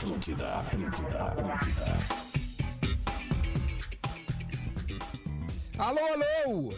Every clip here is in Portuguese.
Atlântida, Atlântida, Atlântida. Alô, alô!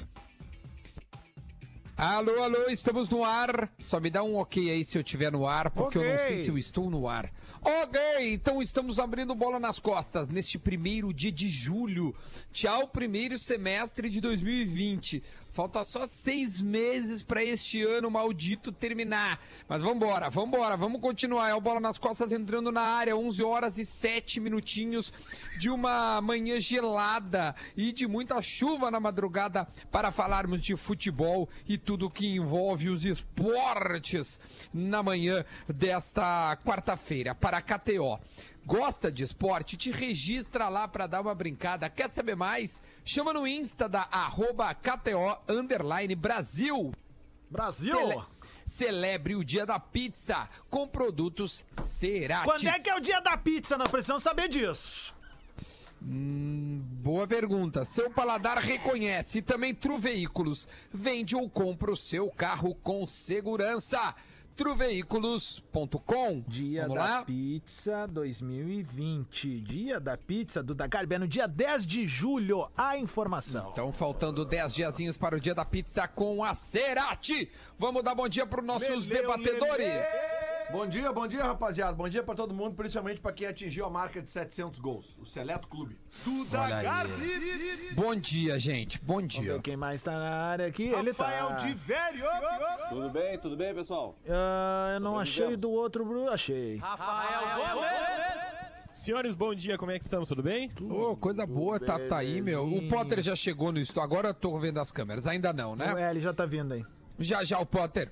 Alô, alô, estamos no ar. Só me dá um ok aí se eu estiver no ar, porque eu não sei se eu estou no ar. Ok, então estamos abrindo bola nas costas neste primeiro dia de julho. Tchau, primeiro semestre de 2020. Falta só seis meses para este ano maldito terminar. Mas vambora, vambora, vamos continuar. É o Bola nas Costas entrando na área, 11 horas e 7 minutinhos de uma manhã gelada e de muita chuva na madrugada para falarmos de futebol e tudo que envolve os esportes na manhã desta quarta-feira para a KTO. Gosta de esporte? Te registra lá para dar uma brincada. Quer saber mais? Chama no Insta da arroba KTO underline Brasil. Brasil! Cele- Celebre o dia da pizza com produtos Cerati. Quando é que é o dia da pizza? Nós precisamos saber disso. Boa pergunta. Seu paladar reconhece também Tru Veículos. Vende ou compra o seu carro com segurança. Truveículos.com. Dia Vamos da lá? pizza 2020. Dia da pizza do Dagarbi é no dia 10 de julho. A informação. Então, faltando 10 diazinhos para o dia da pizza com a Cerati. Vamos dar bom dia para os nossos debatedores. Bom dia, bom dia, rapaziada. Bom dia pra todo mundo, principalmente pra quem atingiu a marca de 700 gols. O Seleto Clube. Olha aí. Bom dia, gente. Bom Vamos dia. ver quem mais tá na área aqui. Ele tá. Velho. Tudo bem, tudo bem, pessoal? Ah, eu não achei do outro, Bruno. Achei. Senhores, bom dia, como é que estamos? Tudo bem? Ô, coisa boa, tá, tá aí, meu. O. Potter já chegou no estúdio. Agora eu tô vendo as câmeras. Ainda não, né? É, ele já tá vindo aí. Já já o Potter,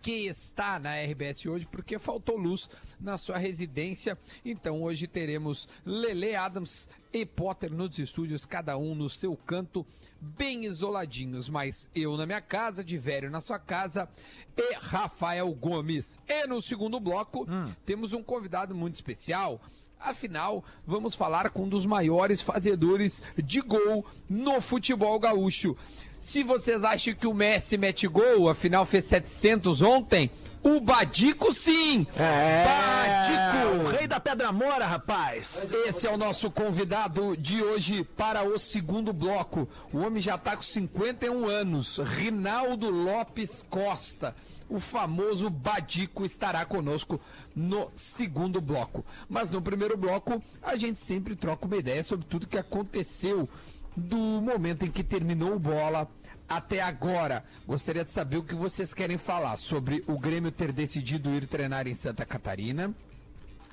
que está na RBS hoje porque faltou luz na sua residência. Então hoje teremos Lele Adams e Potter nos estúdios, cada um no seu canto, bem isoladinhos. Mas eu na minha casa, de velho na sua casa e Rafael Gomes. E no segundo bloco temos um convidado muito especial. Afinal, vamos falar com um dos maiores fazedores de gol no futebol gaúcho. Se vocês acham que o Messi mete gol, afinal fez 700 ontem, o Badico sim! É, o Badico! rei da Pedra Mora, rapaz. Esse é o nosso convidado de hoje para o segundo bloco. O homem já está com 51 anos. Rinaldo Lopes Costa. O famoso Badico estará conosco no segundo bloco. Mas no primeiro bloco, a gente sempre troca uma ideia sobre tudo que aconteceu do momento em que terminou o bola até agora. Gostaria de saber o que vocês querem falar sobre o Grêmio ter decidido ir treinar em Santa Catarina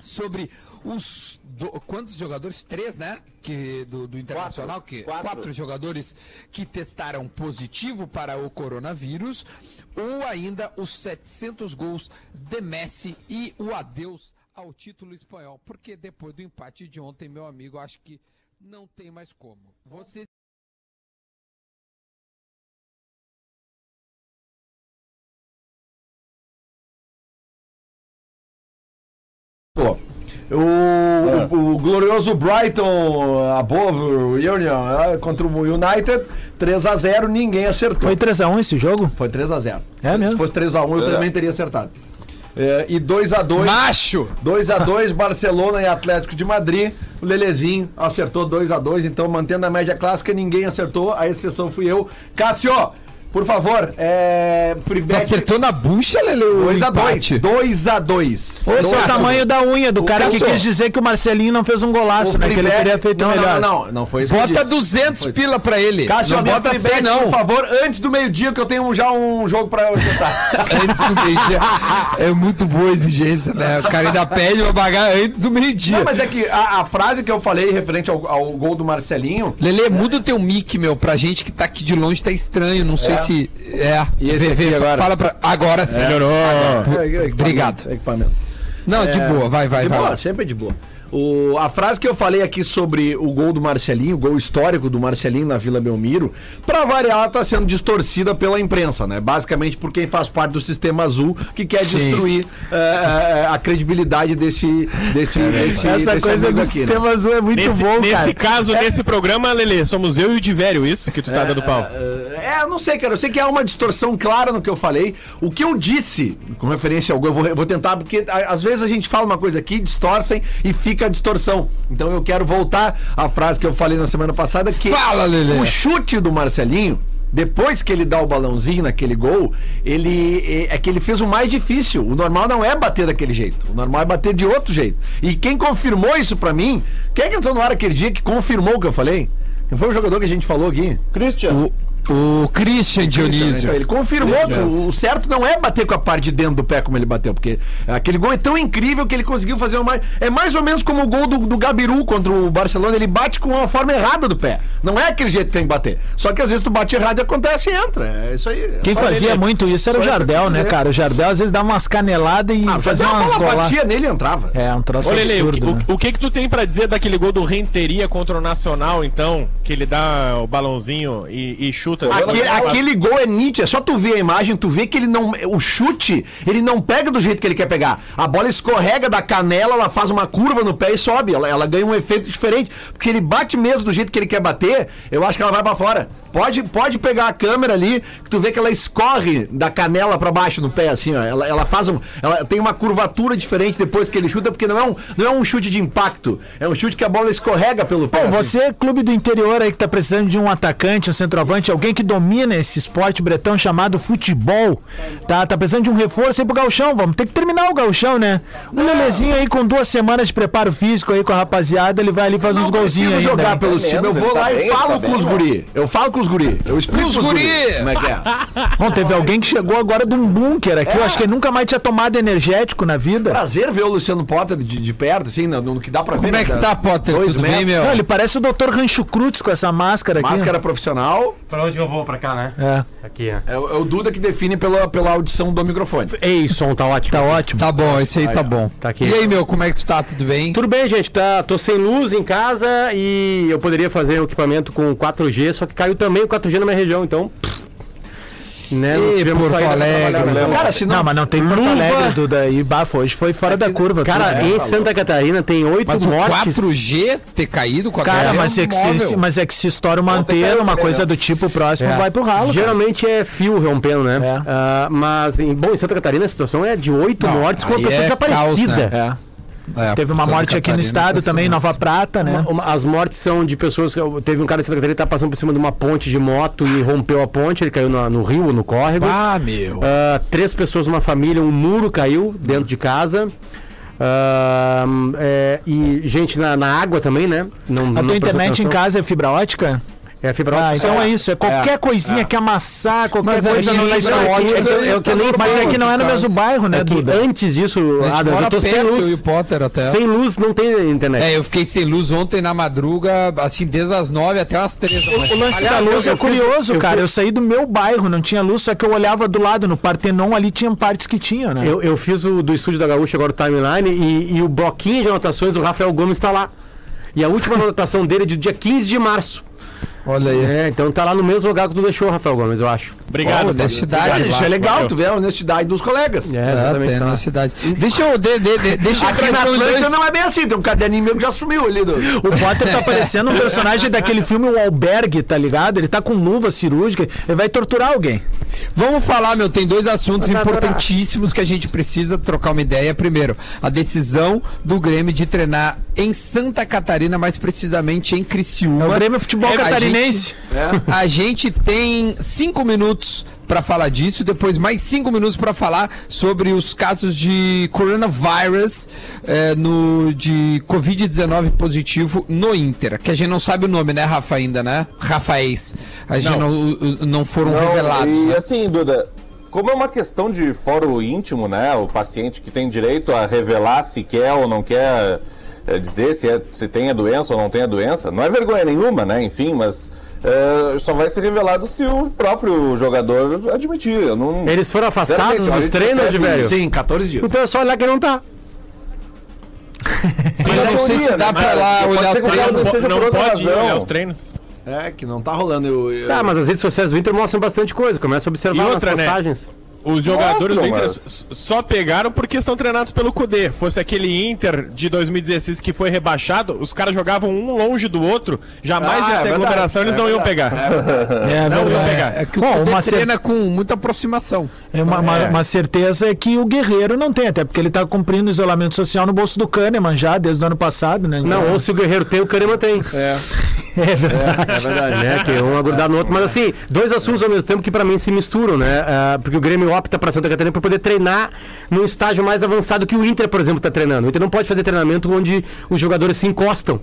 sobre os do- quantos jogadores? Três, né? Que do, do internacional que Quatro. quatro jogadores que testaram positivo para o coronavírus, ou ainda os 700 gols de Messi e o adeus ao título espanhol, porque depois do empate de ontem, meu amigo, acho que não tem mais como. Vocês glorioso Brighton above Union eh, contra o United, 3x0, ninguém acertou. Foi 3x1 esse jogo? Foi 3x0. É mesmo? Se fosse 3x1, eu também teria acertado. É, e 2x2. macho 2x2, Barcelona e Atlético de Madrid. O Lelezinho acertou 2x2, então mantendo a média clássica, ninguém acertou, a exceção fui eu. Cássio, por favor, é. Tu Freebet acertou na bucha, Lele, o 2x2. empate? 2x2. Esse é o tamanho da unha do O cara que quis dizer que o Marcelinho não fez um golaço, né? Que ele teria feito não, melhor. Não, não, não foi isso que eu Bota disse. 200 pila pra ele. Cássio, não bota 100 Freebet, não. por favor, antes do meio-dia, que eu tenho já um jogo pra juntar. Antes do meio-dia. É muito boa a exigência, né? O cara ainda pede pra pagar antes do meio-dia. Não, mas é que a, a frase que eu falei referente ao, ao gol do Marcelinho. Lele, muda o teu mic, meu, pra gente que tá aqui de longe, tá estranho, não sei É. se... É, E esse Vê, agora? Fala pra... Agora sim. Melhorou. É, é, equipamento, Obrigado. é Equipamento. Não, de boa, vai, vai, de vai. boa, sempre de boa. O, a frase que eu falei aqui sobre o gol do Marcelinho, o gol histórico do Marcelinho na Vila Belmiro, pra variar, ela tá sendo distorcida pela imprensa, né? Basicamente por quem faz parte do sistema azul que quer destruir eh, eh, a credibilidade desse. desse, desse Essa desse coisa do aqui, né? sistema azul é muito Nesse, bom, nesse cara. caso, nesse programa, Lelê, somos eu e o Divério, isso que tu tá dando pau. É, eu não sei, cara. Eu sei que há uma distorção clara no que eu falei. O que eu disse, com referência ao gol, eu vou, eu vou tentar, porque a- às vezes a gente fala uma coisa aqui, distorcem e fica a distorção. Então eu quero voltar à frase que eu falei na semana passada, que Fala, Lelê. o chute do Marcelinho. Depois que ele dá o balãozinho naquele gol, ele é é que ele fez o mais difícil. O normal não é bater daquele jeito. O normal é bater de outro jeito. E quem confirmou isso pra mim, quem é que entrou no ar aquele dia que confirmou o que eu falei? Quem foi o jogador que a gente falou aqui? Christian, O Christian Dionísio. Ele confirmou que o, o certo não é bater com a parte de dentro do pé como ele bateu, porque aquele gol é tão incrível que ele conseguiu fazer uma. É mais ou menos como o gol do, do Gabiru contra o Barcelona, ele bate com a forma errada do pé. Não é aquele jeito que tem que bater. Só que às vezes tu bate errado e acontece e entra. É isso aí. Quem Só fazia ele- muito isso era o só ele Jardel, né, cara? O Jardel às vezes dava umas caneladas e Ah, fazia uma umas bola golas. batia nele e entrava. É, um troço Ô, o, absurdo, o- né? o que que tu tem pra dizer daquele gol do Renteria contra o Nacional, então? Que ele dá o balãozinho e, e chuta. Aquele, aquele gol é nítido, é só tu ver a imagem, tu vê que ele não. O chute, ele não pega do jeito que ele quer pegar. A bola escorrega da canela, ela faz uma curva no pé e sobe. Ela, ela ganha um efeito diferente. Porque se ele bate mesmo do jeito que ele quer bater, eu acho que ela vai pra fora. Pode, pode pegar a câmera ali, que tu vê que ela escorre da canela pra baixo no pé, assim, ó. Ela, ela faz um. Ela tem uma curvatura diferente depois que ele chuta, porque não é, um, não é um chute de impacto. É um chute que a bola escorrega pelo pé. Bom, assim. você, clube do interior aí que tá precisando de um atacante, um centroavante, alguém que domina esse esporte bretão chamado futebol, tá? Tá precisando de um reforço aí pro gauchão, vamos ter que terminar o gauchão, né? Um Lelezinho aí com duas semanas de preparo físico aí com a rapaziada, ele vai ali fazer uns golzinhos aí. jogar né? pelos Tá times, eu vou ele lá tá e bem, falo tá com bem, os guri. Eu falo com os guri. Eu explico Os pros guri! Como é que é? Bom, teve alguém que chegou agora de um bunker aqui, eu acho que ele nunca mais tinha tomado energético na vida. Prazer ver o Luciano Potter de, de perto, assim, no, no que dá pra ver. Como é que né? tá, Potter? Dois Tudo bem, meu? Não, ele parece o Dr. Rancho Cruz com essa máscara aqui. Máscara profissional. Pra onde eu vou? Pra cá, né? É. Aqui, ó. É, o- é o Duda que define pela, pela audição do microfone. Ei, som, tá ótimo. Tá ótimo. Tá bom, esse aí tá bom. tá aqui. E aí, meu, como é que tu tá? Tudo bem? Tudo bem, gente, tá, tô sem luz em casa e eu poderia fazer um equipamento com 4G, só que caiu também o 4G na minha região, então. Né, Ê, tivemos Porto Alegre, né? Cara, se Não, não. mas não tem Porto. Alegre, Duda. E bafo, hoje foi fora da curva. Cara, tudo, né? em Santa Catarina tem oito mortes. 4G ter caído com a Cara, mas é, que móvel. se, mas é que se estoura uma antena, uma coisa né? do tipo próximo, É. vai pro ralo. cara. Geralmente é fio rompendo, né? É. Ah, mas, em, bom, em Santa Catarina a situação é de oito Não, mortes com uma pessoa é desaparecida. É. Teve uma Santa morte aqui no Catarina estado tá também. Nova Prata, né? Uma- uma- as mortes são de pessoas. que- Teve um cara de Santa Catarina que tá passando por cima de uma ponte de moto e rompeu a ponte, ele caiu no, no rio, no córrego. Ah, meu. Ah, três pessoas numa família, um muro caiu dentro de casa. Ah, é, e gente na, na água também, né? Não, A não tua internet em atenção. casa é fibra ótica? É fibra Ah, então é isso. É qualquer coisinha que amassar, qualquer Mas coisa lençol ótica ótico. é que eu nem Mas é que não é no mesmo bairro, né, É que Duda? antes disso, Adams, eu tô sem e o luz. Potter até. Sem luz não tem internet. É, eu fiquei sem luz ontem na madruga, assim, desde as nove até as três da manhã. O lance Aliás, da luz eu- é curioso, eu cara. Eu saí do meu bairro, não tinha luz, só que eu olhava do lado, no Partenon ali tinha partes que tinha, né? Eu, eu fiz o do estúdio da Gaúcha agora o timeline e, e o bloquinho de anotações do Rafael Gomes está lá. E a última anotação dele é do dia 15 de março. Olha aí. É, então tá lá no mesmo lugar que tu deixou, Rafael Gomes, eu acho. Obrigado. honestidade. Isso é legal, tu vê a honestidade dos colegas. É, É, exatamente. tá na cidade. Deixa eu. De, de, de, deixa eu Aqui na dois- não é bem assim, tem um caderninho meu que já sumiu ali. Do... O Potter tá parecendo um personagem daquele filme O Albergue, tá ligado? Ele tá com luva cirúrgica, ele vai torturar alguém. Vamos falar, meu, tem dois assuntos importantíssimos que a gente precisa trocar uma ideia. Primeiro, a decisão do Grêmio de treinar em Santa Catarina, mais precisamente em Criciúma. É o Grêmio Futebol A Catarinense. Gente- A gente tem cinco minutos para falar disso, depois mais cinco minutos para falar sobre os casos de coronavirus eh, no de covid-19 positivo no Inter, que a gente não sabe o nome, né, Rafa ainda, né? Rafaéis. A gente não, não, não foram Não, revelados. E né? assim, Duda, como é uma questão de fórum íntimo, né? O paciente que tem direito a revelar se quer ou não quer eh, dizer se, é, se tem a doença ou não tem a doença, não é vergonha nenhuma, né? Enfim, mas eh, só vai ser revelado se o próprio jogador admitir. Eu não... Eles foram afastados dos treinos, de velho? Sim, 14 dias. Então é só olhar que não tá. Mas eu não sei se dá pra lá olhar o treino. não Não, pode razão. olhar os treinos. É, que não tá rolando. Eu, eu- Ah, mas as redes sociais do Inter mostram bastante coisa. Começa a observar E outra, as né? Os jogadores do Mostram, Inter mas- só pegaram porque são treinados pelo Cudê. Fosse aquele Inter de 2016 que foi rebaixado, os caras jogavam um longe do outro, jamais Ah, ia é ter verdade, aglomeração, eles é não iam pegar. É Não, verdade. pegar. É, é que o Bom, uma cer- treina com muita aproximação. É uma, uma- uma certeza é que o Guerreiro não tem, até porque ele tá cumprindo isolamento social no bolso do Kahneman já, desde o ano passado, né? Não, ou se o Guerreiro tem, o Kahneman tem. É, É verdade. é verdade. né? Que um é grudado no outro. Mas assim, dois assuntos ao mesmo tempo que pra mim se misturam, né? Ah, porque o Grêmio opta pra Santa Catarina pra poder treinar num estágio mais avançado que o Inter, por exemplo, tá treinando. O Inter não pode fazer treinamento onde os jogadores se encostam.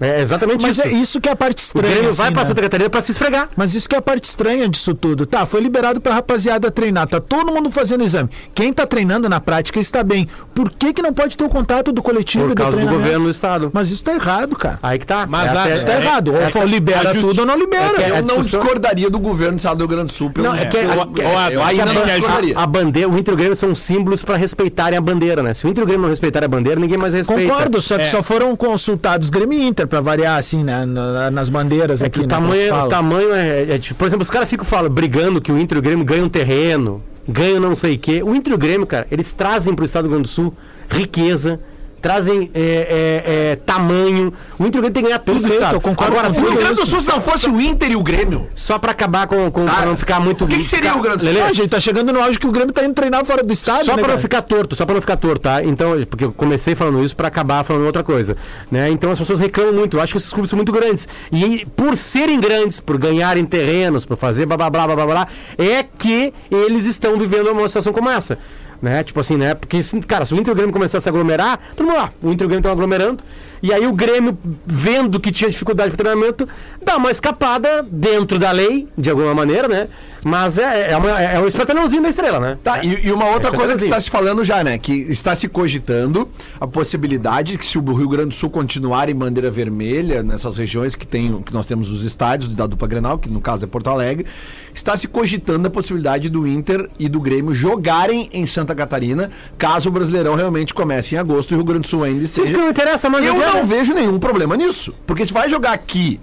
É exatamente Mas isso. é isso que é a parte O estranha. Grêmio assim, vai pra né? Santa Catarina pra se esfregar. Mas isso que é a parte estranha disso tudo. Tá, foi liberado pra rapaziada treinar, tá todo mundo fazendo exame. Quem tá treinando na prática está bem. Por que que não pode ter o contato do coletivo Por e do causa do governo do estado. Mas isso tá errado, cara. Aí que tá. Mas Essa é- Isso tá é- errado. Ou essa- libera justi- tudo ou não libera. é que é- Eu não discordaria do governo do estado do Rio Grande do Sul pelo Não, é que, a- eu não discordaria. bandeira, o Inter e o Grêmio são símbolos pra respeitarem a bandeira, né? Se o Inter e o Grêmio não respeitarem a bandeira, ninguém mais respeita. Concordo, só que É. só foram consultados Grêmio e Inter pra variar, assim, né, na- nas bandeiras É aqui. que o né, como se tamanho, o tamanho é, é tipo, por exemplo, os caras ficam falando, brigando que o Inter e o Grêmio ganham terreno, ganham não sei o quê. O Inter e o Grêmio, cara, eles trazem pro estado do Rio Grande do Sul riqueza, trazem é, é, é, tamanho. O Inter e o Grêmio tem que ganhar tudo do Perfeito, estado. eu concordo Agora, se O Rio Grande do. Sul, se não fosse o Inter e o Grêmio, só pra acabar com, com pra não ficar muito. o que que seria o Grande do Sul? Ah, gente, tá chegando no auge que o Grêmio tá indo treinar fora do estádio, Só né, para não cara? ficar torto, só para não ficar torto, tá? Então, porque eu comecei falando isso para acabar falando outra coisa, né? Então as pessoas reclamam muito. Eu acho que esses clubes são muito grandes. E por serem grandes, por ganharem terrenos, por fazer blá blá blá blá blá, blá é que eles estão vivendo uma situação como essa. Né? Tipo assim, né? Porque, cara, se o Inter e o Grêmio começar a se aglomerar, todo mundo lá, o Inter e o Grêmio estão aglomerando, e aí o Grêmio, vendo que tinha dificuldade para treinamento, dá uma escapada dentro da lei, de alguma maneira, né? Mas é, é, uma, é um espetalhãozinho da estrela, né? Tá, e, e uma outra É, coisa que está se falando já, né? Que está se cogitando a possibilidade de que se o Rio Grande do Sul continuar em bandeira vermelha, nessas regiões que, tem, que nós temos os estádios da dupla Grenal, que no caso é Porto Alegre, está se cogitando a possibilidade do Inter e do Grêmio jogarem em Santa Catarina, caso o Brasileirão realmente comece em agosto e o Rio Grande do Sul ainda Sim, esteja. não interessa mais Eu o que é, não né? vejo nenhum problema nisso. Porque se vai jogar aqui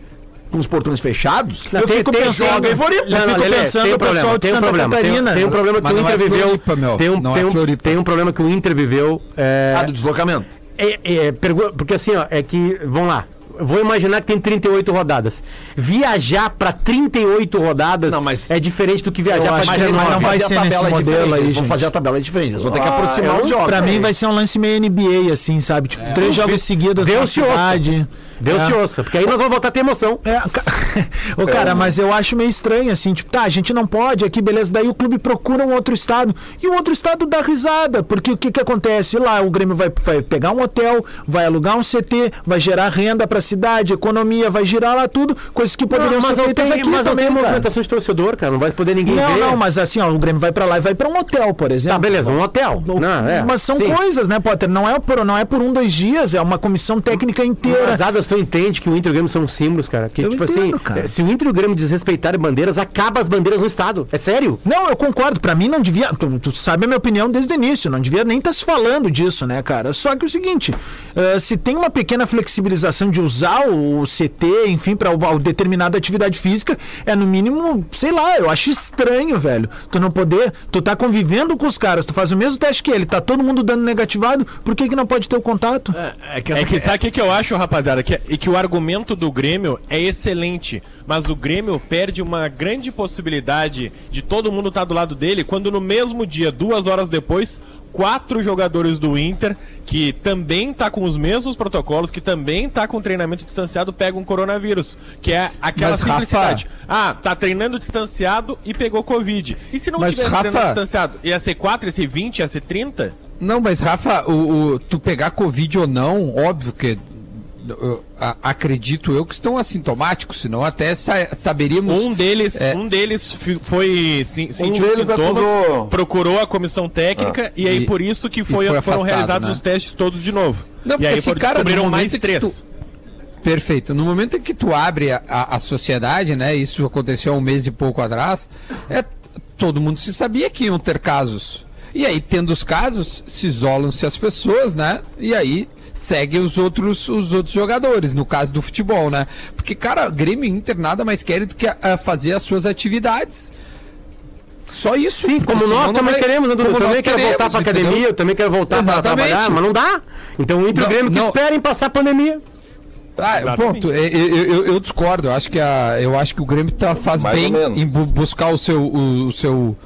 com os portões fechados, Não, Eu tem- fico tem- pensando- joga em Floripa. eu Não, não, fico Lelê, pensando tem o pessoal problema, de tem um Santa problema, tem- Catarina. Tem um problema que Mas o não Inter é viveu. Floripa, meu, Tem um, tem, é um, Floripa. tem um problema que o Inter viveu. É, ah, do deslocamento. é- é, porque assim, ó, é que. Vamos lá. Vou imaginar que tem 38 rodadas. Viajar pra 38 rodadas Não, mas- é diferente do que viajar que 19. não vai fazer a ser tabela nesse diferente, modelo aí, Eles vão gente. fazer a tabela diferente. Eles vão ter que Ah, aproximar os jogos. Pra mim vai ser um lance meio NBA, assim, sabe? Tipo, três jogos seguidos Deus na te ouça. cidade. Deus É. te ouça, porque aí nós vamos voltar a ter emoção. É, Ô, cara, mas eu acho meio estranho, assim, tipo, tá, a gente não pode aqui, beleza, daí o clube procura um outro estado, e o outro estado dá risada, porque o que que acontece? Lá o Grêmio vai, vai pegar um hotel, vai alugar um CT, vai gerar renda pra cidade, economia, vai girar lá tudo, coisas que poderiam ser mas não feitas tem, aqui mas não também, tem cara. movimentação de torcedor, cara. Não vai poder ninguém Não, ver. não, mas assim, ó, o Grêmio vai pra lá e vai pra um hotel, por exemplo. Tá, beleza, um hotel. Não, Não, é, mas são sim. coisas, né, Potter? Não é, por, não é por um, dois dias, é uma comissão técnica inteira. Mas Adas, tu entende que o Inter e o Grêmio são símbolos, cara. Que, Eu tipo entendo, assim, cara. se o Inter e o Grêmio desrespeitarem bandeiras, acaba as bandeiras no estado. É sério? Não, eu concordo. Pra mim não devia. Tu, tu sabe a minha opinião desde o início. Não devia nem estar se falando disso, né, cara? Só que é o seguinte: eh, se tem uma pequena flexibilização de usar o CT, enfim, pra uma determinada atividade física, é no mínimo, sei lá, eu acho estranho, velho. Tu não poder. Tu tá convivendo com os caras, tu faz o mesmo teste que ele, tá todo mundo dando negativado, por que, que não pode ter o contato? É que É que sabe o que, que eu acho, rapaziada? Que, e que o argumento do Grêmio é excelente, mas o Grêmio perde uma grande possibilidade de todo mundo estar do lado dele quando no mesmo dia, duas horas depois, quatro jogadores do Inter, que também tá com os mesmos protocolos, que também tá com treinamento distanciado, pegam coronavírus. Que é aquela Mas, Rafa- simplicidade. Ah, tá treinando distanciado e pegou Covid. E se não Mas, tivesse Rafa- treinando distanciado? Ia ser 4, ia ser 20, ia ser 30? Não, mas Rafa, o, o- tu pegar Covid ou não, óbvio que eu, a- acredito eu que estão assintomáticos, senão até sa- saberíamos. Um deles, É. um deles foi se- sentiu deles sintomas, acusou- procurou a comissão técnica e aí E- por isso que foi, foi foram realizados né? os testes todos de novo. Não, e aí esse foram- cara, descobriram mais três. Perfeito. No momento em que tu abre a, a, a sociedade, né? Isso aconteceu há um mês e pouco atrás, é, todo mundo se sabia que iam ter casos. E aí, tendo os casos, se isolam-se as pessoas, né? E aí segue os outros, os outros jogadores, no caso do futebol, né? Porque, cara, Grêmio e Inter nada mais querem do que ah, fazer as suas atividades. Só isso. Sim, como nós também vai- queremos, né, Dudu? Eu também quero voltar pra academia, entendeu? eu também quero voltar pra Exatamente. trabalhar, mas não dá. Então o Inter e o Não, Grêmio que não. esperem passar a pandemia. Ah, Exatamente. ponto. Eu, eu, eu- eu discordo. Eu acho que a, eu acho que o Grêmio tá, faz Mais bem em bu- buscar o seu, o, o seu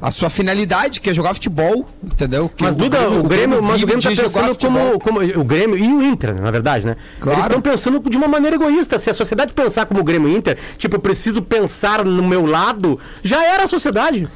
a sua finalidade, que é jogar futebol, entendeu? Que Mas Duda, o Grêmio, mas o Grêmio tá pensando como, como. O Grêmio e o Inter, na verdade, né? Claro. Eles estão pensando de uma maneira egoísta. Se a sociedade pensar como o Grêmio e o Inter, tipo, eu preciso pensar no meu lado, já era a sociedade.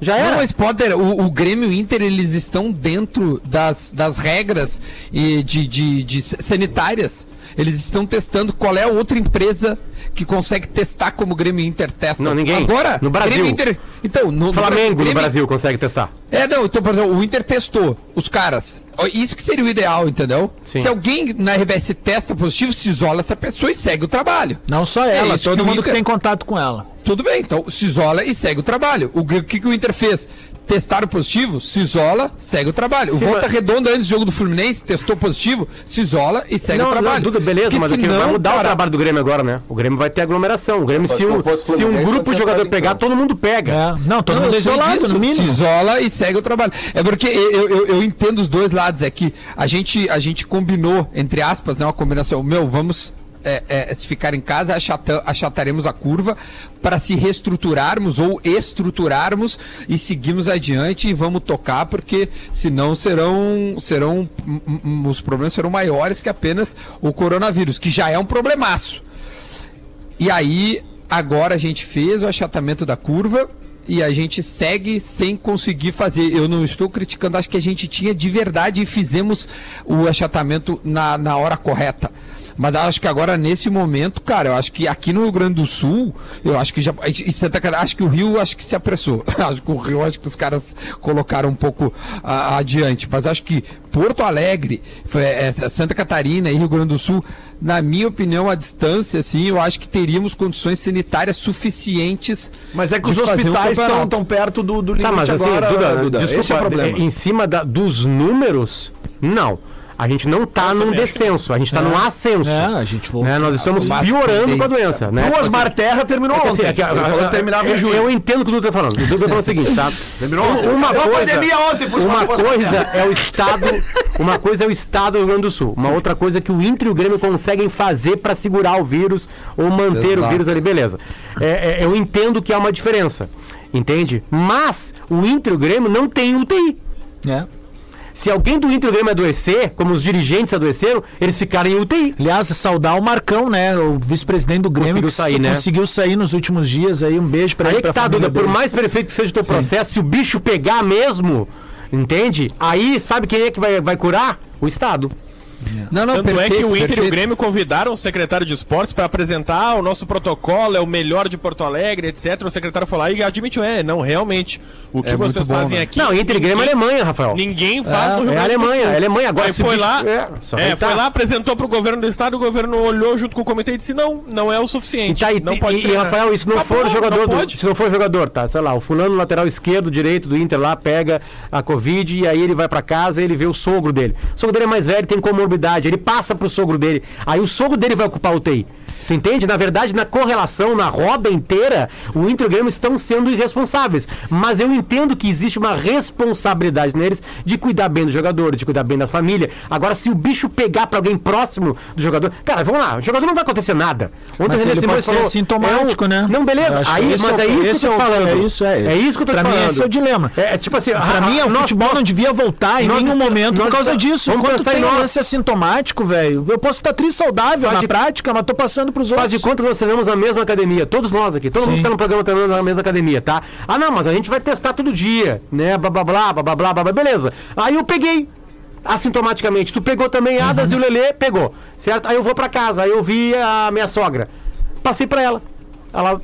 Já era. Não, mas Potter, o, o Grêmio e o Inter, eles estão dentro das, das regras e de, de, de sanitárias. Eles estão testando qual é a outra empresa que consegue testar como o Grêmio Inter testam. Não, ninguém. Agora, No Brasil. Grêmio e Inter, então, no, no Flamengo no Grêmio- Brasil consegue testar. É, não, então, por exemplo, o Inter testou os caras. Isso que seria o ideal, entendeu? Sim. Se alguém na RBS testa positivo, se isola essa pessoa e segue o trabalho. Não só É ela, isso todo que mundo Inter- que tem contato com ela. Tudo bem, então se isola e segue o trabalho. O que, que o Inter fez? Testaram positivo, se isola, segue o trabalho. o Sim, Volta mas- Redonda, antes do jogo do Fluminense, testou positivo, se isola e segue não, o trabalho. não, Duda, beleza, Porque mas aqui vai senão, mudar o cara, trabalho do Grêmio agora, né? O Grêmio vai ter aglomeração. O Grêmio, se, se um, não se um grupo não de jogador pegar, campo. todo mundo pega. É, não, todo Não, mundo isolado, disso, no Se mínimo. isola e segue o trabalho. É porque eu, eu, eu- eu entendo os dois lados. É que a gente, a gente combinou, entre aspas, né, uma combinação. Meu, vamos é, é, se ficar em casa, achata- achataremos a curva para se reestruturarmos ou estruturarmos e seguirmos adiante e vamos tocar, porque senão serão, serão hum, hum, os problemas serão maiores que apenas o coronavírus, que já é um problemaço. E aí, agora a gente fez o achatamento da curva e a gente segue sem conseguir fazer. Eu não estou criticando, acho que a gente tinha de verdade e fizemos o achatamento na, na hora correta. Mas acho que agora, nesse momento, cara, eu acho que aqui no Rio Grande do Sul, eu acho que já. Em Santa Catarina, acho que o Rio acho que se apressou. acho que o Rio, acho que os caras colocaram um pouco ah, adiante. Mas acho que Porto Alegre, foi, é, Santa Catarina e Rio Grande do Sul, na minha opinião, a distância, assim, eu acho que teríamos condições sanitárias suficientes. Mas é que os um hospitais estão campeonato. tão perto do, do limite Tá, mas assim, agora, Duda, Duda. desculpa, Esse é o problema. é, em cima da- dos números, não. A gente não tá num descenso, a gente tá num ascenso. É, a gente voltou. Né? Nós estamos piorando com a doença. Né? O Osmar Terra terminou É que, assim, ontem. é que a- Ele falou a- que terminava em eu, julho. eu entendo o que o Duda tá falando. O Duda tá falando o seguinte, tá? ontem. Uma coisa, pandemia ontem, por uma coisa é o Estado. Uma coisa é o Estado do Rio Grande do Sul. Uma outra coisa é que o Inter e o Grêmio conseguem fazer para segurar o vírus ou manter o Exato. vírus ali, beleza. É, é, eu entendo que há uma diferença. Entende? Mas o Inter e o Grêmio não tem UTI. É. Se alguém do Inter e Grêmio adoecer, como os dirigentes adoeceram, eles ficaram em UTI. Aliás, saudar o Marcão, né? O vice-presidente do Grêmio Conseguiu que sair, né? conseguiu sair nos últimos dias aí. Um beijo pra Aí ele. pra que tá, Duda, por mais perfeito que seja o teu processo, se o bicho pegar mesmo, entende? Aí sabe quem é que vai, vai curar? O Estado. Não, não, Tanto é que perfeito, o Inter e o perfeito. Grêmio convidaram o secretário de esportes para apresentar "Ah, o nosso protocolo, é o melhor de Porto Alegre, etc. O secretário foi lá e admitiu, é, não, realmente, o que É vocês bom, fazem né? aqui... Não, Inter e Grêmio é Alemanha, Rafael. Ninguém faz no Rio É a Grande do Alemanha, Sul. é a Alemanha. Agora Aí o foi bicho- lá, é, é, foi lá, apresentou pro governo do estado, o governo olhou junto com o comitê e disse, não, não é o suficiente, E, tá, e, não e- pode e, treinar." Rafael, e se não Tá for bom, jogador, não do- se não for jogador, tá, sei lá, o fulano lateral esquerdo, direito do Inter lá pega a Covid e aí ele vai pra casa e ele vê o sogro dele. O sogro dele é mais velho, tem comorbidade, ele passa pro sogro dele. Aí o sogro dele vai ocupar o UTI. Tu entende? Na verdade, na correlação, na roda inteira, o Inter e o Grêmio estão sendo irresponsáveis. Mas eu entendo que existe uma responsabilidade neles de cuidar bem do jogador, de cuidar bem da família. Agora, se o bicho pegar pra alguém próximo do jogador. Cara, vamos lá, o jogador não vai acontecer nada. Ontem Mas ele pode ser assintomático, é um- né? Não, beleza. Aí, mas é é, isso que eu tô é falando. é isso, é. É isso que eu tô Pra te mim, falando. esse é o dilema. É, é tipo assim, Pra mim, o nós- futebol não devia voltar em nenhum momento por causa disso. Enquanto tem nós. lance assintomático, velho, eu posso estar tri saudável na prática, mas tô passando pros Faz outros. de conta que nós treinamos na mesma academia, todos nós aqui, todo mundo Sim. que tá no programa treinando na mesma academia, tá? Ah, não, mas a gente vai testar todo dia, né? Blá blá blá, blá blá blá, blá, beleza. Aí eu peguei assintomaticamente. Tu pegou também, Adas e o Lelê pegou, certo? Aí eu vou pra casa, aí eu vi a minha sogra. Passei pra ela. Ela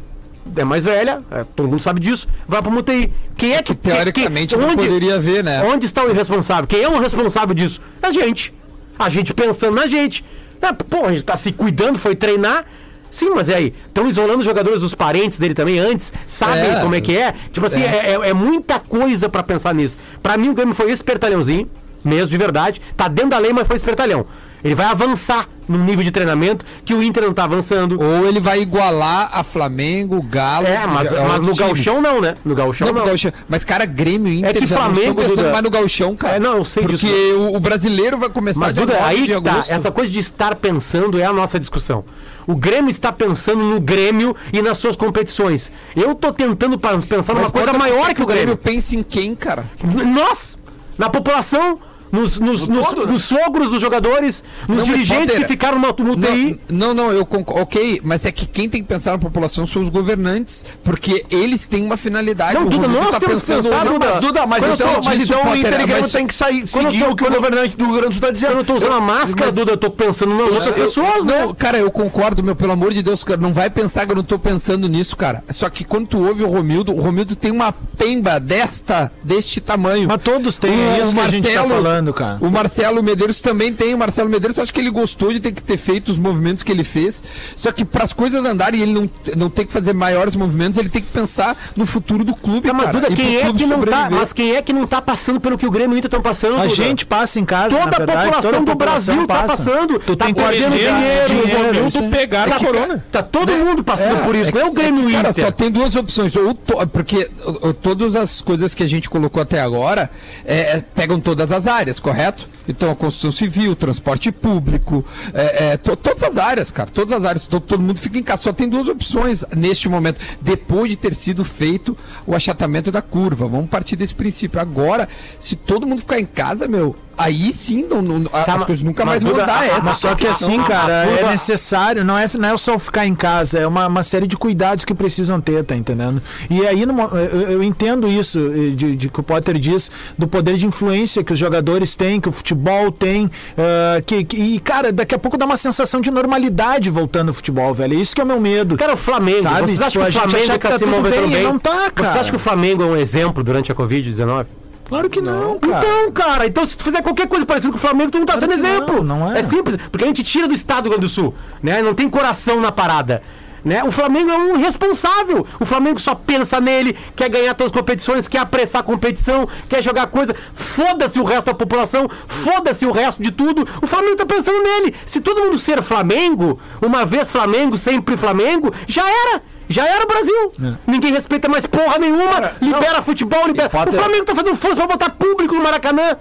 é mais velha, é, todo mundo sabe disso, vai pra UTI. Quem é que. Teoricamente que- não onde- poderia ver, né? Onde está o irresponsável? Quem é o responsável disso? A gente. A gente pensando na gente. É, pô, a gente tá se cuidando, foi treinar. Sim, mas e aí? Estão isolando os jogadores dos parentes dele também antes? Sabem É. como é que é? Tipo assim, é, é- é muita coisa pra pensar nisso. Pra mim, o Grêmio foi espertalhãozinho, mesmo de verdade. Tá dentro da lei, mas foi espertalhão. Ele vai avançar no nível de treinamento que o Inter não tá avançando. Ou ele vai igualar a Flamengo, Galo. É, mas, mas no. Gauchão não, né? No Gauchão Não, não. Gauchão. Mas, cara, Grêmio e Inter É que Flamengo, Duda- mais no Gauchão, cara. É, não, eu sei Porque disso. o, o brasileiro vai começar Mas, Duda, 9 aí de tá. agosto. Essa coisa de estar pensando é a nossa discussão. O Grêmio está pensando no Grêmio e nas suas competições. Eu tô tentando pensar numa Mas coisa bota maior que o Grêmio. pensa em quem, cara? Nós, na população, nos, nos, nos- todo, né? nos sogros dos jogadores, nos Não, dirigentes que ficaram no, no UTI. Não, não, eu concordo. Ok, mas é que quem tem que pensar na população são os governantes, porque eles têm uma finalidade. Não, Duda, nós temos que pensar, Não, Duda. Mas, Duda, mas Quando então, eu mas então o Inter Grêmio tem que sair, Quando eu seguir o que o eu- governante do Rio Grande do Sul está dizendo. Eu não tô usando a máscara, mas- Duda, eu tô pensando nas outras Eu- pessoas, né? não, cara, eu concordo, meu, pelo amor de Deus, cara, não vai pensar que eu não tô pensando nisso, cara. Só que quando tu ouve o Romildo, o Romildo tem uma pemba desta, deste tamanho. Mas todos têm, é isso que a gente tá falando, cara. O Marcelo Medeiros também tem. O Marcelo Medeiros, acho que ele gostou de ter que ter feito os movimentos que ele fez. Só que para as coisas andarem e ele não, não ter que fazer maiores movimentos, ele tem que pensar no futuro do clube, Tá, mas cara. Duda, quem é que não tá, sobreviver. mas quem é que não tá passando pelo que o Grêmio e o Inter estão passando? A Duda? gente passa em casa, Toda na verdade, a população toda a do população Brasil tá passa. passando. Tu tá tem perdendo dinheiro, dinheiro, dinheiro, isso tu aí. pegaram É a corona. Tá todo mundo passando por isso, não é o Grêmio Cara, Inter. só tem duas opções. Ou to- porque o- o- todas as coisas que a gente colocou até agora é, é, pegam todas as áreas, correto? Então, a construção civil, transporte público, é, é, to- todas as áreas, cara. Todas as áreas. To- todo mundo fica em casa. Só tem duas opções neste momento. Depois de ter sido feito o achatamento da curva. Vamos partir desse princípio. Agora, se todo mundo ficar em casa, meu, aí sim não, não- Tá, as coisas nunca mais vão dar a- essa. Mas só que assim, cara, é necessário, não é, não é só ficar em casa, é uma, uma série de cuidados que precisam ter, tá entendendo? E aí no eu, eu entendo isso, eh, de, de que o Potter diz, do poder de influência que os jogadores têm, que o futebol tem, ah, que, que- e cara, daqui a pouco dá uma sensação de normalidade voltando ao futebol, velho. É isso que é o meu medo. Cara, o Flamengo, Sabe? vocês acham Tipo, que o Flamengo tá, tá tudo bem bem? não tá, Você cara. acha que o Flamengo é um exemplo durante a Covid-19? Claro que não, cara. Então, cara, então se tu fizer qualquer coisa parecida com o Flamengo, tu não tá Claro sendo que não, exemplo. não é. simples, porque a gente tira do estado do Rio Grande do Sul, né? Não tem coração na parada. Né? O Flamengo é um irresponsável. O Flamengo só pensa nele, quer ganhar todas as competições, quer apressar a competição, quer jogar coisa. Foda-se o resto da população, foda-se o resto de tudo. O Flamengo tá pensando nele. Se todo mundo ser Flamengo, uma vez Flamengo, sempre Flamengo, já era. Já era o Brasil. É. Ninguém respeita mais porra nenhuma. libera futebol, libera. Potter- O Flamengo tá fazendo força pra botar público no Maracanã.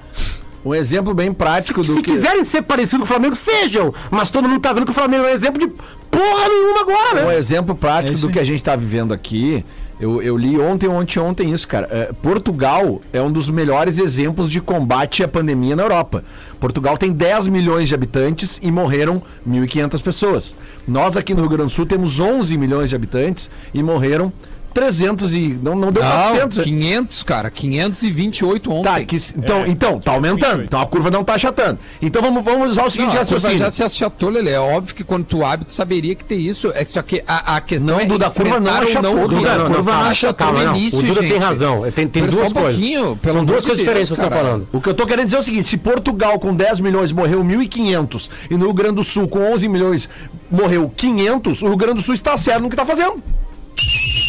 Um exemplo bem prático do Se que... quiserem ser parecidos com o Flamengo, sejam. Mas todo mundo tá vendo que o Flamengo é um exemplo de porra nenhuma agora, Um né? exemplo prático É do que a gente tá vivendo aqui. Eu, eu li ontem, ontem, ontem isso, cara. É, Portugal é um dos melhores exemplos de combate à pandemia na Europa. Portugal tem 10 milhões de habitantes e morreram 1.500 pessoas. Nós aqui no Rio Grande do Sul temos 11 milhões de habitantes e morreram 300 e... Não, não deu Não, 400. 500, cara. 528 ontem. Tá, que, então, É, então, tá aumentando. 28. Então a curva não tá achatando. Então vamos, vamos usar o seguinte Não, raciocínio. já se achatou, Lelê. É óbvio que quando tu abre, tu saberia que tem isso. É só que a, a questão Não, é Duda, a curva não achatou, não, Duda, Duda, a curva não não achatou, calma, no não. início, O Duda tem gente. razão. Tem- tem duas um coisas. pouquinho, pelo São duas coisas Deus, diferentes que eu tô falando. O que eu tô querendo dizer é o seguinte: se Portugal com 10 milhões morreu 1.500 e no Rio Grande do Sul com 11 milhões morreu 500, o Rio Grande do Sul está certo no que tá fazendo.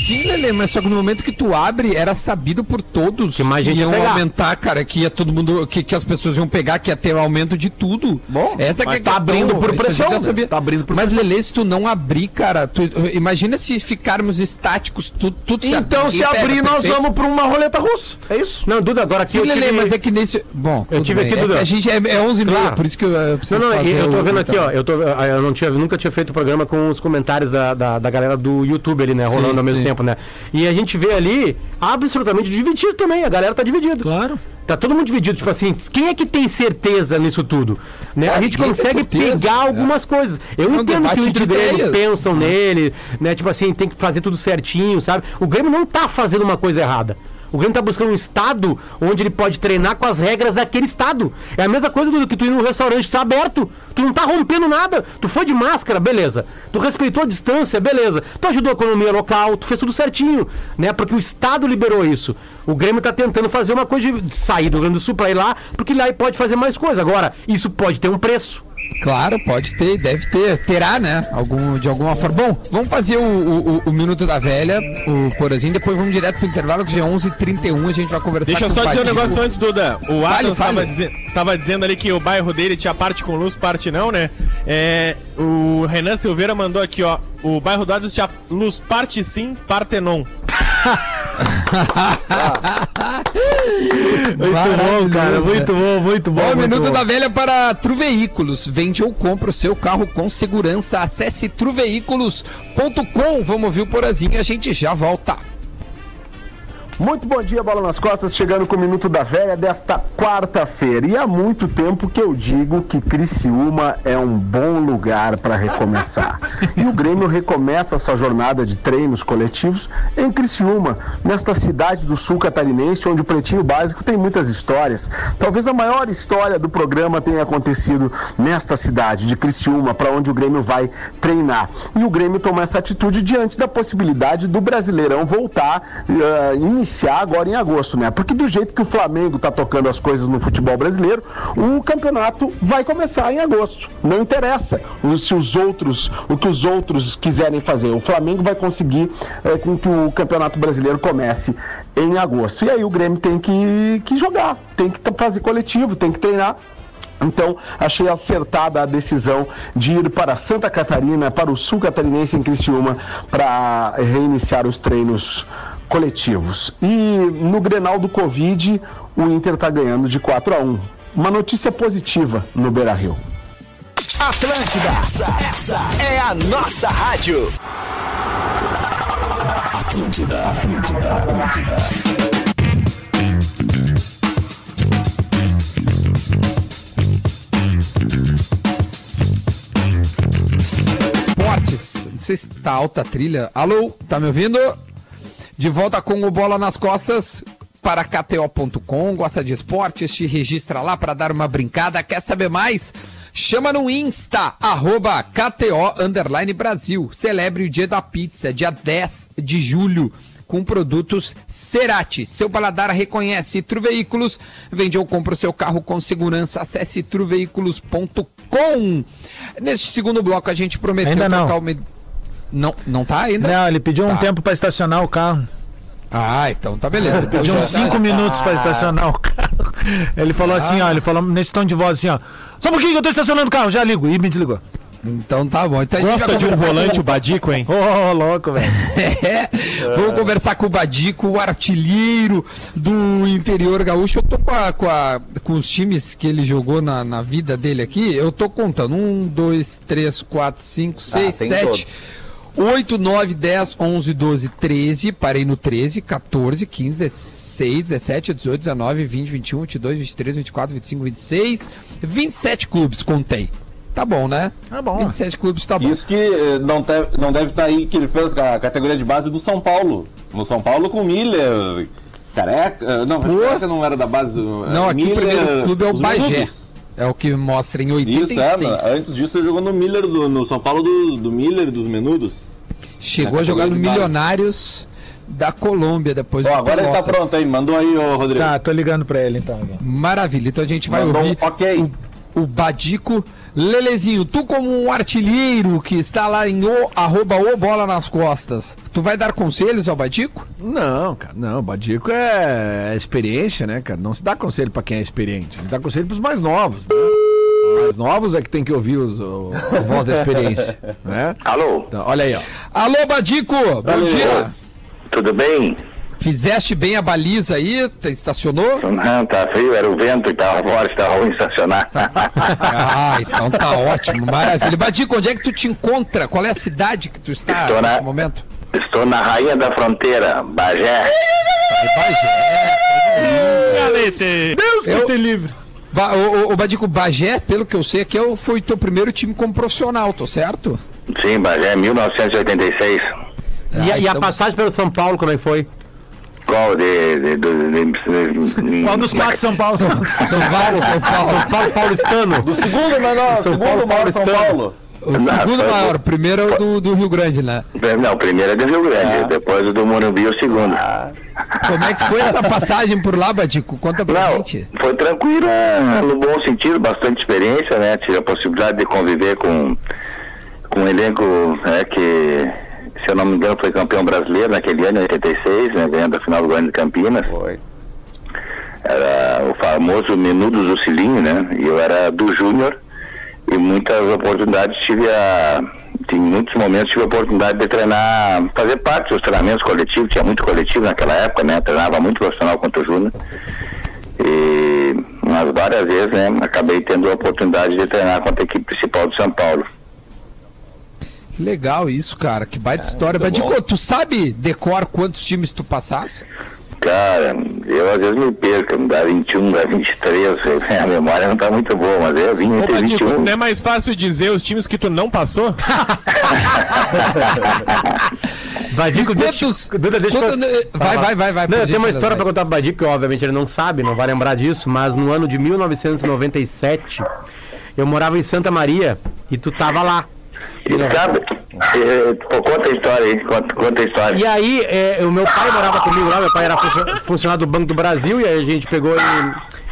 Sim, Lelê, mas só que no momento que tu abre, era sabido por todos Que mais gente ia iam pegar. aumentar, cara, que ia todo mundo, que, que as pessoas iam pegar, que ia ter aumento de tudo. Bom, essa que é a tá abrindo por pressão, né? sabia. Tá abrindo por Mas, Lelê, se tu não abrir, cara, tu- imagina se ficarmos estáticos, tudo, tudo Então, se pega, abrir, nós perfeito. vamos pra uma roleta russa. É isso. Não, Duda, agora aqui Sim, eu Lelê, tive- mas é que nesse. Bom, Eu tive bem. aqui, É Duda. que a gente é, é 11 e meia, Claro. por isso que eu, eu preciso Não, não, fazer eu tô o- vendo aqui, então. ó. Eu, tô, eu não tinha, nunca tinha feito programa com os comentários da, da, da galera do YouTube ali, né? Sim, rolando ao mesmo sim. Tempo, né? E a gente vê ali absolutamente dividido também. A galera tá dividida. Claro. Tá todo mundo dividido, tipo assim, quem é que tem certeza nisso tudo? Né? Ah, a gente consegue certeza, pegar é. algumas coisas. Eu É um entendo que o Inter Grêmio pensam nele, né? Tipo assim, tem que fazer tudo certinho, sabe? O Grêmio não tá fazendo uma coisa errada. O Grêmio tá buscando um estado onde ele pode treinar com as regras daquele estado. É a mesma coisa do que tu ir num restaurante que tá aberto. Tu não tá rompendo nada. Tu foi de máscara, beleza. Tu respeitou a distância, beleza. Tu ajudou a economia local, tu fez tudo certinho, né? Porque o estado liberou isso. O Grêmio tá tentando fazer uma coisa de sair do Rio Grande do Sul pra ir lá, porque lá ele pode fazer mais coisa. Agora, isso pode ter um preço. Claro, pode ter, deve ter, terá, né? Algum, de alguma forma. Bom, vamos fazer o, o, o Minuto da Velha, o Porazinho, depois vamos direto pro intervalo, que já é 11h31, a gente vai conversar Deixa eu só dizer um negócio antes, Duda. O Fale, Adams fale. tava, dize- tava dizendo ali que o bairro dele tinha parte com luz, parte não, né? É, o Renan Silveira mandou aqui, ó. O bairro do Adams tinha luz, parte sim, Partenon. Muito bom, cara. Muito bom, muito bom. Muito Minuto bom. da Velha para Truveículos. Vende ou compra o seu carro com segurança. Acesse truveículos.com. Vamos ouvir o Porazinho e a gente já volta. Muito bom dia, Bola nas Costas, chegando com o Minuto da Velha desta quarta-feira. E há muito tempo que eu digo que Criciúma é um bom lugar para recomeçar. E o Grêmio recomeça sua jornada de treinos coletivos em Criciúma, nesta cidade do sul catarinense, onde o Pretinho Básico tem muitas histórias. Talvez a maior história do programa tenha acontecido nesta cidade de Criciúma, para onde o Grêmio vai treinar. E o Grêmio toma essa atitude diante da possibilidade do Brasileirão voltar, iniciar agora em agosto, né? Porque do jeito que o Flamengo tá tocando as coisas no futebol brasileiro, o campeonato vai começar em agosto. Não interessa se os outros, o que os outros quiserem fazer. O Flamengo vai conseguir eh, com que o campeonato brasileiro comece em agosto. E aí o Grêmio tem que, que jogar, tem que fazer coletivo, tem que treinar. Então, achei acertada a decisão de ir para Santa Catarina, para o sul catarinense em Criciúma, para reiniciar os treinos coletivos. E no Grenal do Covid, o Inter está ganhando de 4 a 1. Uma notícia positiva no Beira-Rio. Atlântida, essa, essa é a nossa rádio. Atlântida, Atlântida, Atlântida. Não sei se tá alta a trilha. Alô, tá me ouvindo? De volta com o Bola nas Costas para KTO.com. Gosta de esportes? Te registra lá para dar uma brincada. Quer saber mais? Chama no Insta, arroba KTO Underline Brasil. Celebre o dia da pizza, dia 10 de julho com produtos Cerati. Seu paladar reconhece Truveículos. Vende ou compra o seu carro com segurança. Acesse truveículos.com. Neste segundo bloco a gente prometeu Ainda não. Não, não tá ainda? Não, ele pediu um Tá. tempo pra estacionar o carro. Ah, então tá beleza. Depois Pediu já- uns 5 minutos pra estacionar o carro. Ele falou assim, ó, ele falou nesse tom de voz assim, ó. Só um pouquinho que eu tô estacionando o carro, já ligo. E me desligou. Então tá bom. Então Gosta de um volante, com- o Badico, hein? Ô, louco, velho. É, vamos conversar com o Badico, o artilheiro do interior gaúcho. Eu tô com, a- com, a- com os times que ele jogou na, na vida dele aqui. Eu tô contando. Um, dois, três, quatro, cinco, seis, tem sete. 8, 9, 10, 11, 12, 13, parei no 13, 14, 15, 16, 17, 18, 19, 20, 21, 22, 23, 24, 25, 26, 27 clubes, contei. Tá bom, né? Tá bom. 27 clubes tá bom. Isso que eh, não, te- não deve estar aí que ele fez a categoria de base do São Paulo. No São Paulo com Miller, Careca. eh, Não, mas Careca não era da base do. Não, aqui o primeiro clube é o Bagé. Menudos. É o que mostra em 86. Isso, é. Antes disso ele jogou no Miller, do, no São Paulo do, do Miller dos Menudos. Chegou a jogar no. Milionários da Colômbia depois agora ele tá Pelotas. pronto aí. Mandou aí, ô Rodrigo. Tá, tô ligando pra ele então. Maravilha. Então a gente vai Mandou um ouvir ok. o, o Badico. Lelezinho, tu como um artilheiro que está lá em o, arroba o bola nas costas, tu vai dar conselhos ao Badico? Não, cara, não. O Badico é, é experiência, né, cara? Não se dá conselho pra quem é experiente. Ele dá conselho pros mais novos, né? Os mais novos é que tem que ouvir os, o, a voz da experiência, né? Alô, Então, olha aí, ó. Alô, Badico! Bom dia! tudo bem? Fizeste bem a baliza aí? Estacionou? Não, tá frio, era o vento e tava fora, estava ruim estacionar. Ah, então tá ótimo, maravilha. Badico, onde é que tu te encontra? Qual é a cidade que tu está Estou na- nesse momento? Estou na Rainha da Fronteira, Bagé. Bagé. Galete! Deus Eu- que te livre. Ba o, o- o Badico, Bagé, pelo que eu sei, aqui é o- foi teu primeiro time como profissional, tô certo? Sim, Bagé, 1986. E, a- e a estamos- passagem pelo São Paulo, como é que foi? Qual de... de, de, de, de Qual dos quatro São Paulo? São vários, São Paulo. São Paulo paulistano. Do segundo menor, São segundo Paulo maior São paulistano. Paulo. O Não, segundo maior, o primeiro é o do, do Rio Grande, né? Não, primeiro é do Rio Grande, depois o do Morumbi o segundo. Como é que foi essa passagem por lá, Badico? Conta pra Não, gente. foi tranquila no bom sentido, bastante experiência, né? Tive a possibilidade de conviver com, com um elenco né, que, se eu não me engano, foi campeão brasileiro naquele ano, em 86, né? Ganhando a final do Grande de Campinas. Foi. Era o famoso Menudo do Cilinho, né? E eu era do Júnior e muitas oportunidades tive a. Em muitos momentos tive a oportunidade de treinar, fazer parte dos treinamentos coletivos, tinha muito coletivo naquela época, né? Treinava muito profissional contra o Júnior. E mas várias vezes, né, acabei tendo a oportunidade de treinar contra a equipe principal de São Paulo. Que legal isso, cara. Que baita história. muito Badico, bom. tu sabe decor quantos times tu passasse? Cara, eu às vezes me perco, dá 21, dá 23, a memória não tá muito boa, mas é 20, Ô, entre Badico, 21. não é mais fácil dizer os times que tu não passou? Badico, Quantos- Duda, deixa eu- quanto- vai, vai, vai, vai, Não, eu tenho uma história vai. pra contar pro Badico, que obviamente ele não sabe, não vai lembrar disso, mas no ano de 1997, eu morava em Santa Maria e tu tava lá. E sabe, eh, conta a história aí, conta, conta a história. E aí, é, o meu pai morava comigo lá, meu pai era funcio- funcionário do Banco do Brasil, e aí a gente pegou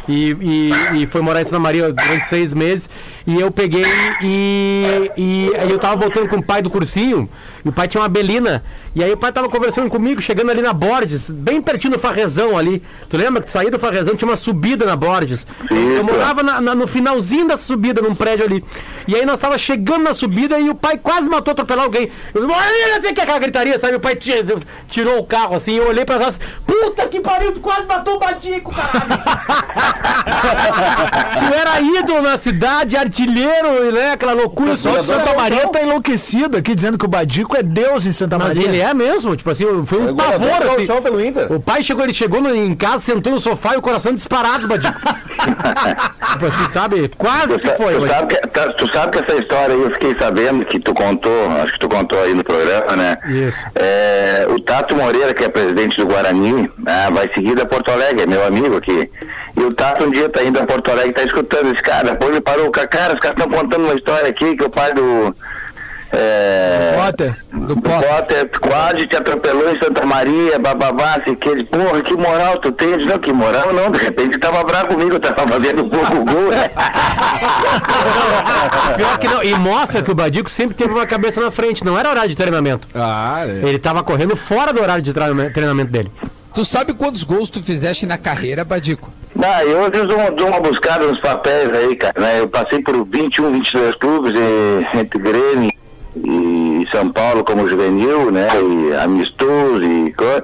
e, e, e- e foi morar em Santa Maria durante seis meses. E eu peguei e, e eu tava voltando com o pai do cursinho, e o pai tinha uma belina. E aí o pai tava conversando comigo, chegando ali na Borges, bem pertinho do Farrezão ali. Tu lembra que saí do Farrezão, tinha uma subida na Borges. Eu morava na- na- no finalzinho da subida, num prédio ali. E aí nós tava chegando na subida e o pai quase matou atropelar alguém. Eu sei que aquela gritaria, sabe? O pai ti- tirou o carro assim, eu olhei pra trás, puta que pariu, tu quase matou o Batico, caralho. tu era ídolo na cidade, artilheiro, né? Aquela loucura. Só que Santa Maria tá enlouquecido aqui, dizendo que o Badico é Deus em Santa Mas Maria. ele é mesmo, tipo assim, foi um pavor, assim. chão pelo Inter. O pai chegou, ele chegou no- em casa, sentou no sofá e o coração disparado, Badico. tipo assim, sabe? Quase Tu, que foi, tu sabe que, tá- tu sabe que essa história aí eu fiquei sabendo que tu contou, acho que tu contou aí no programa, né? Isso. É, o Tato Moreira, que é presidente do Guarani, ah, vai seguir da Porto Alegre, é meu amigo aqui. E o Tato um dia tá indo a Porto Alegre, tá escutando esse cara, depois ele parou, cara, os caras estão contando uma história aqui que o pai do. É, Potter. Do o Potter. Potter quase te atropelou em Santa Maria, bababá, assim, que ele, porra, que moral tu tem? Disse, Não, que moral não, de repente tava bravo comigo, tava fazendo pouco gol, né? Pior que não. E mostra que o Badico sempre teve uma cabeça na frente. Não era horário de treinamento. Ah, Ele tava correndo fora do horário de treina- treinamento dele. Tu sabe quantos gols tu fizeste na carreira, Badico? Não, eu dou, dou uma buscada nos papéis aí, cara, né? Eu passei por 21, 22 clubes, e, entre Grêmio e São Paulo como juvenil, né? E amistoso e coisa.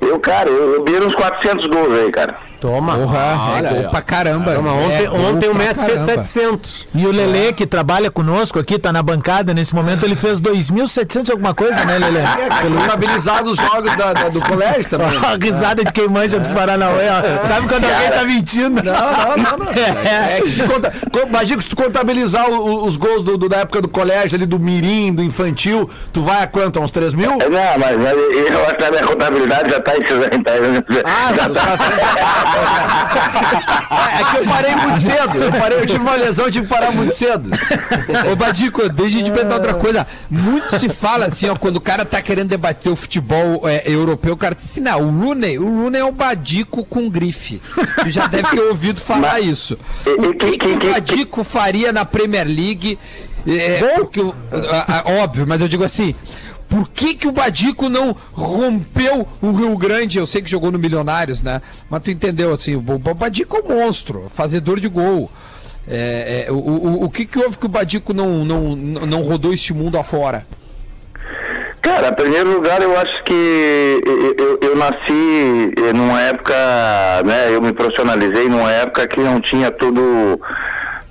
Eu, cara, eu, eu vi uns 400 gols aí, cara. Toma. Porra, é gol pra caramba. Toma, ontem, É ontem o Messi fez caramba. 700. E o Lelê, que trabalha conosco aqui, tá na bancada nesse momento, ele fez 2.700 e alguma coisa, né, Lelê? Pelo contabilizado os jogos da- da- do colégio também. A risada de quem manja dos Paranauê, ó. Sabe quando alguém tá mentindo? Não, não, não, não. É, que se conta. co- Imagina que se tu contabilizar o- o- os gols do, do- da época do colégio, ali do Mirim, do infantil, tu vai a quanto? A uns 3 mil? É, Não, mas, mas eu acho que a minha contabilidade já tá em 60. Ah, já tá. É que eu parei muito cedo. Eu, parei, eu tive uma lesão, eu tive que parar muito cedo. Ô, Badico, deixa eu te perguntar outra coisa. Muito se fala assim, ó, quando o cara tá querendo debater o futebol é, europeu, o cara diz assim, não, o Rooney, o Rooney é um Badico com grife. Tu já deve ter ouvido falar isso. O que, que o Badico faria na Premier League? É, porque, o- óbvio, mas eu digo assim, por que, que o Badico não rompeu o Rio Grande? Eu sei que jogou no Milionários, né? Mas tu entendeu assim, o, Badico é um monstro, fazedor de gol. É, é, o, o, o que, que houve que o Badico não, não, não rodou este mundo afora? Cara, em primeiro lugar, eu acho que eu, eu- eu nasci eh, numa época, né, eu me profissionalizei numa época que não tinha tudo,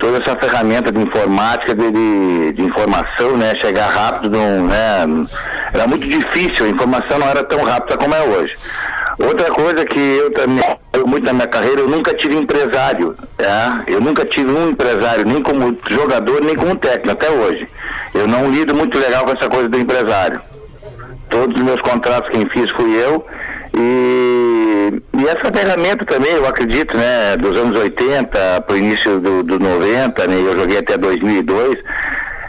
toda essa ferramenta de informática, de, de, de informação, né, chegar rápido, não, né, era muito difícil, a informação não era tão rápida como é hoje. Outra coisa que eu também, muito na minha carreira, eu nunca tive empresário, tá? eu nunca tive um empresário, nem como jogador, nem como técnico, até hoje. Eu não lido muito legal com essa coisa do empresário todos os meus contratos quem fiz fui eu e, e essa ferramenta também eu acredito né dos anos 80 para o início do, do 90 né eu joguei até 2002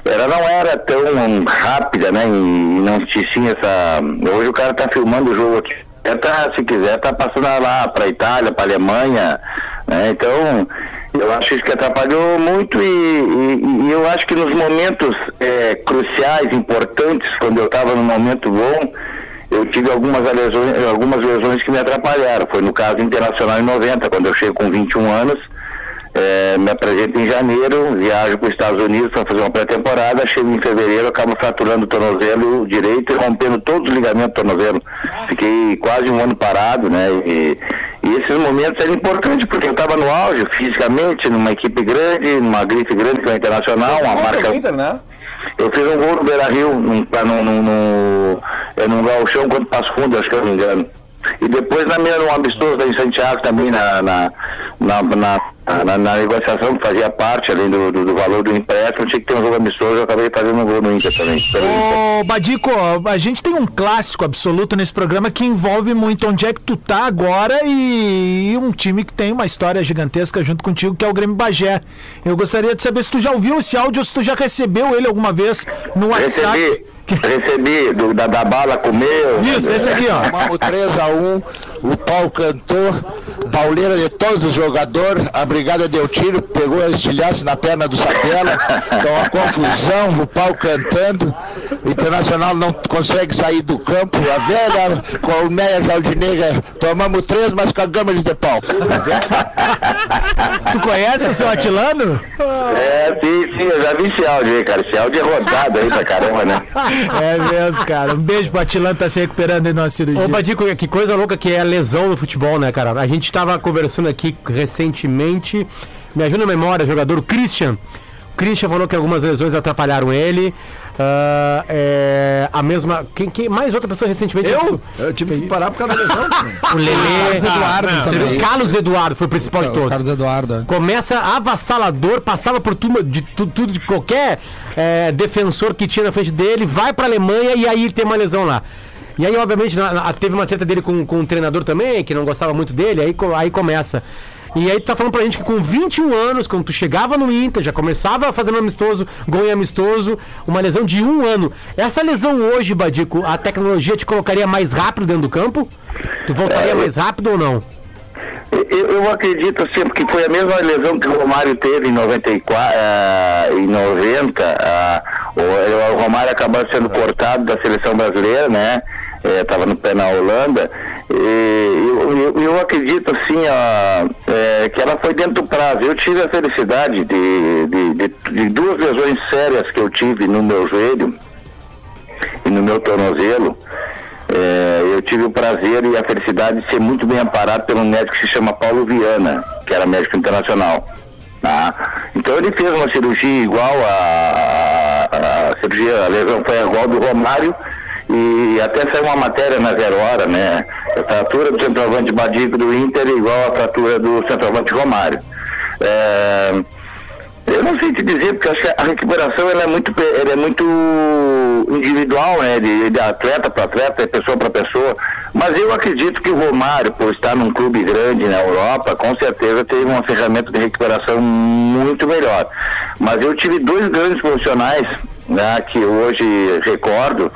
ela não era tão rápida né e não tinha essa hoje o cara tá filmando o jogo aqui tá, se quiser, tá passando lá para Itália, para Alemanha, né? Então, eu acho isso que atrapalhou muito e, e- e eu acho que nos momentos é, cruciais, importantes, quando eu estava num momento bom, eu tive algumas lesões, algumas lesões que me atrapalharam. Foi no caso internacional em 90, quando eu chego com 21 anos, é, me apresento em janeiro, viajo para os Estados Unidos para fazer uma pré-temporada, chego em fevereiro, acabo fraturando o tornozelo direito e rompendo todos os ligamentos do tornozelo. Fiquei quase um ano parado, né? E, e esses momentos eram importantes porque eu estava no auge fisicamente, numa equipe grande, numa grife grande que é internacional, uma marca. Inter, né? Eu fiz um gol no Beira Rio, num, num, num, num, é, num quando Passo Fundo, acho que eu não me engano. E depois na minha, um amistoso em Santiago também, na, na, na, na, na- na negociação que fazia parte, além do, do, do valor do empréstimo, tinha que ter um jogo amistoso, eu acabei fazendo um gol no Inter também. Ô, Badico, a gente tem um clássico absoluto nesse programa que envolve muito onde é que tu tá agora e um time que tem uma história gigantesca junto contigo, que é o Grêmio Bagé. Eu gostaria de saber se tu já ouviu esse áudio ou se tu já recebeu ele alguma vez no WhatsApp. Recebi, recebi, do, da, da bala comeu. Isso, esse aqui, ó. Tomamos 3x1, o pau cantou, pauleira de todos os jogadores, a brigada deu tiro, pegou a estilhaço na perna do Sapela, então uma confusão, o pau cantando, o Internacional não consegue sair do campo, a velha colmeia jardineira, tomamos três, mas cagamos de pau. Tu conhece o seu Atilano? É, sim, sim, eu já vi esse áudio aí, cara. Esse áudio é rodado aí pra caramba, né? É mesmo, cara. Um beijo pro Atilano, tá se recuperando aí numa cirurgia. Ô, Badico, que coisa louca que é a lesão no futebol, né, cara? A gente tava conversando aqui recentemente, me ajuda na memória, jogador Christian. O Christian falou que algumas lesões atrapalharam ele. Ah, é, a mesma. Quem, quem- mais outra pessoa recentemente. Eu? Eu tive que parar por causa da lesão. O Lelê. Carlos Eduardo Ah, também. o Carlos Eduardo foi o principal de O todos. Carlos Eduardo. Começa avassalador, passava por tudo de, tu- tudo de qualquer é, defensor que tinha na frente dele, vai pra Alemanha e aí tem uma lesão lá. E aí, obviamente, na- na- teve uma treta dele com, com um treinador também, que não gostava muito dele, aí, aí começa. E aí tu tá falando pra gente que com 21 anos, quando tu chegava no Inter, já começava fazendo amistoso, gol em amistoso, uma lesão de um ano. Essa lesão hoje, Badico, a tecnologia te colocaria mais rápido dentro do campo? Tu voltaria mais rápido ou não? Eu, eu acredito sempre que foi a mesma lesão que o Romário teve em 94, ah, em 90. ah, o, o Romário acabou sendo cortado da seleção brasileira, né? Estava no pé na Holanda. Eu, eu, eu acredito assim ó, é, que ela foi dentro do prazo. Eu tive a felicidade de, de, de, de duas lesões sérias que eu tive no meu joelho e no meu tornozelo. É, eu tive o prazer e a felicidade de ser muito bem amparado pelo médico que se chama Paulo Viana, que era médico internacional. Tá? Então ele fez uma cirurgia igual a, a, a cirurgia, a lesão foi igual do Romário e até saiu uma matéria na Zero Hora, né? A fratura do centroavante Badico do Inter é igual à fratura do centroavante Romário. É, eu não sei te dizer, porque acho que a recuperação ela é muito, ela é muito individual, né? De, de atleta para atleta, de pessoa para pessoa. Mas eu acredito que o Romário, por estar num clube grande na Europa, com certeza teve uma ferramenta de recuperação muito melhor. Mas eu tive dois grandes profissionais, né, que hoje recordo,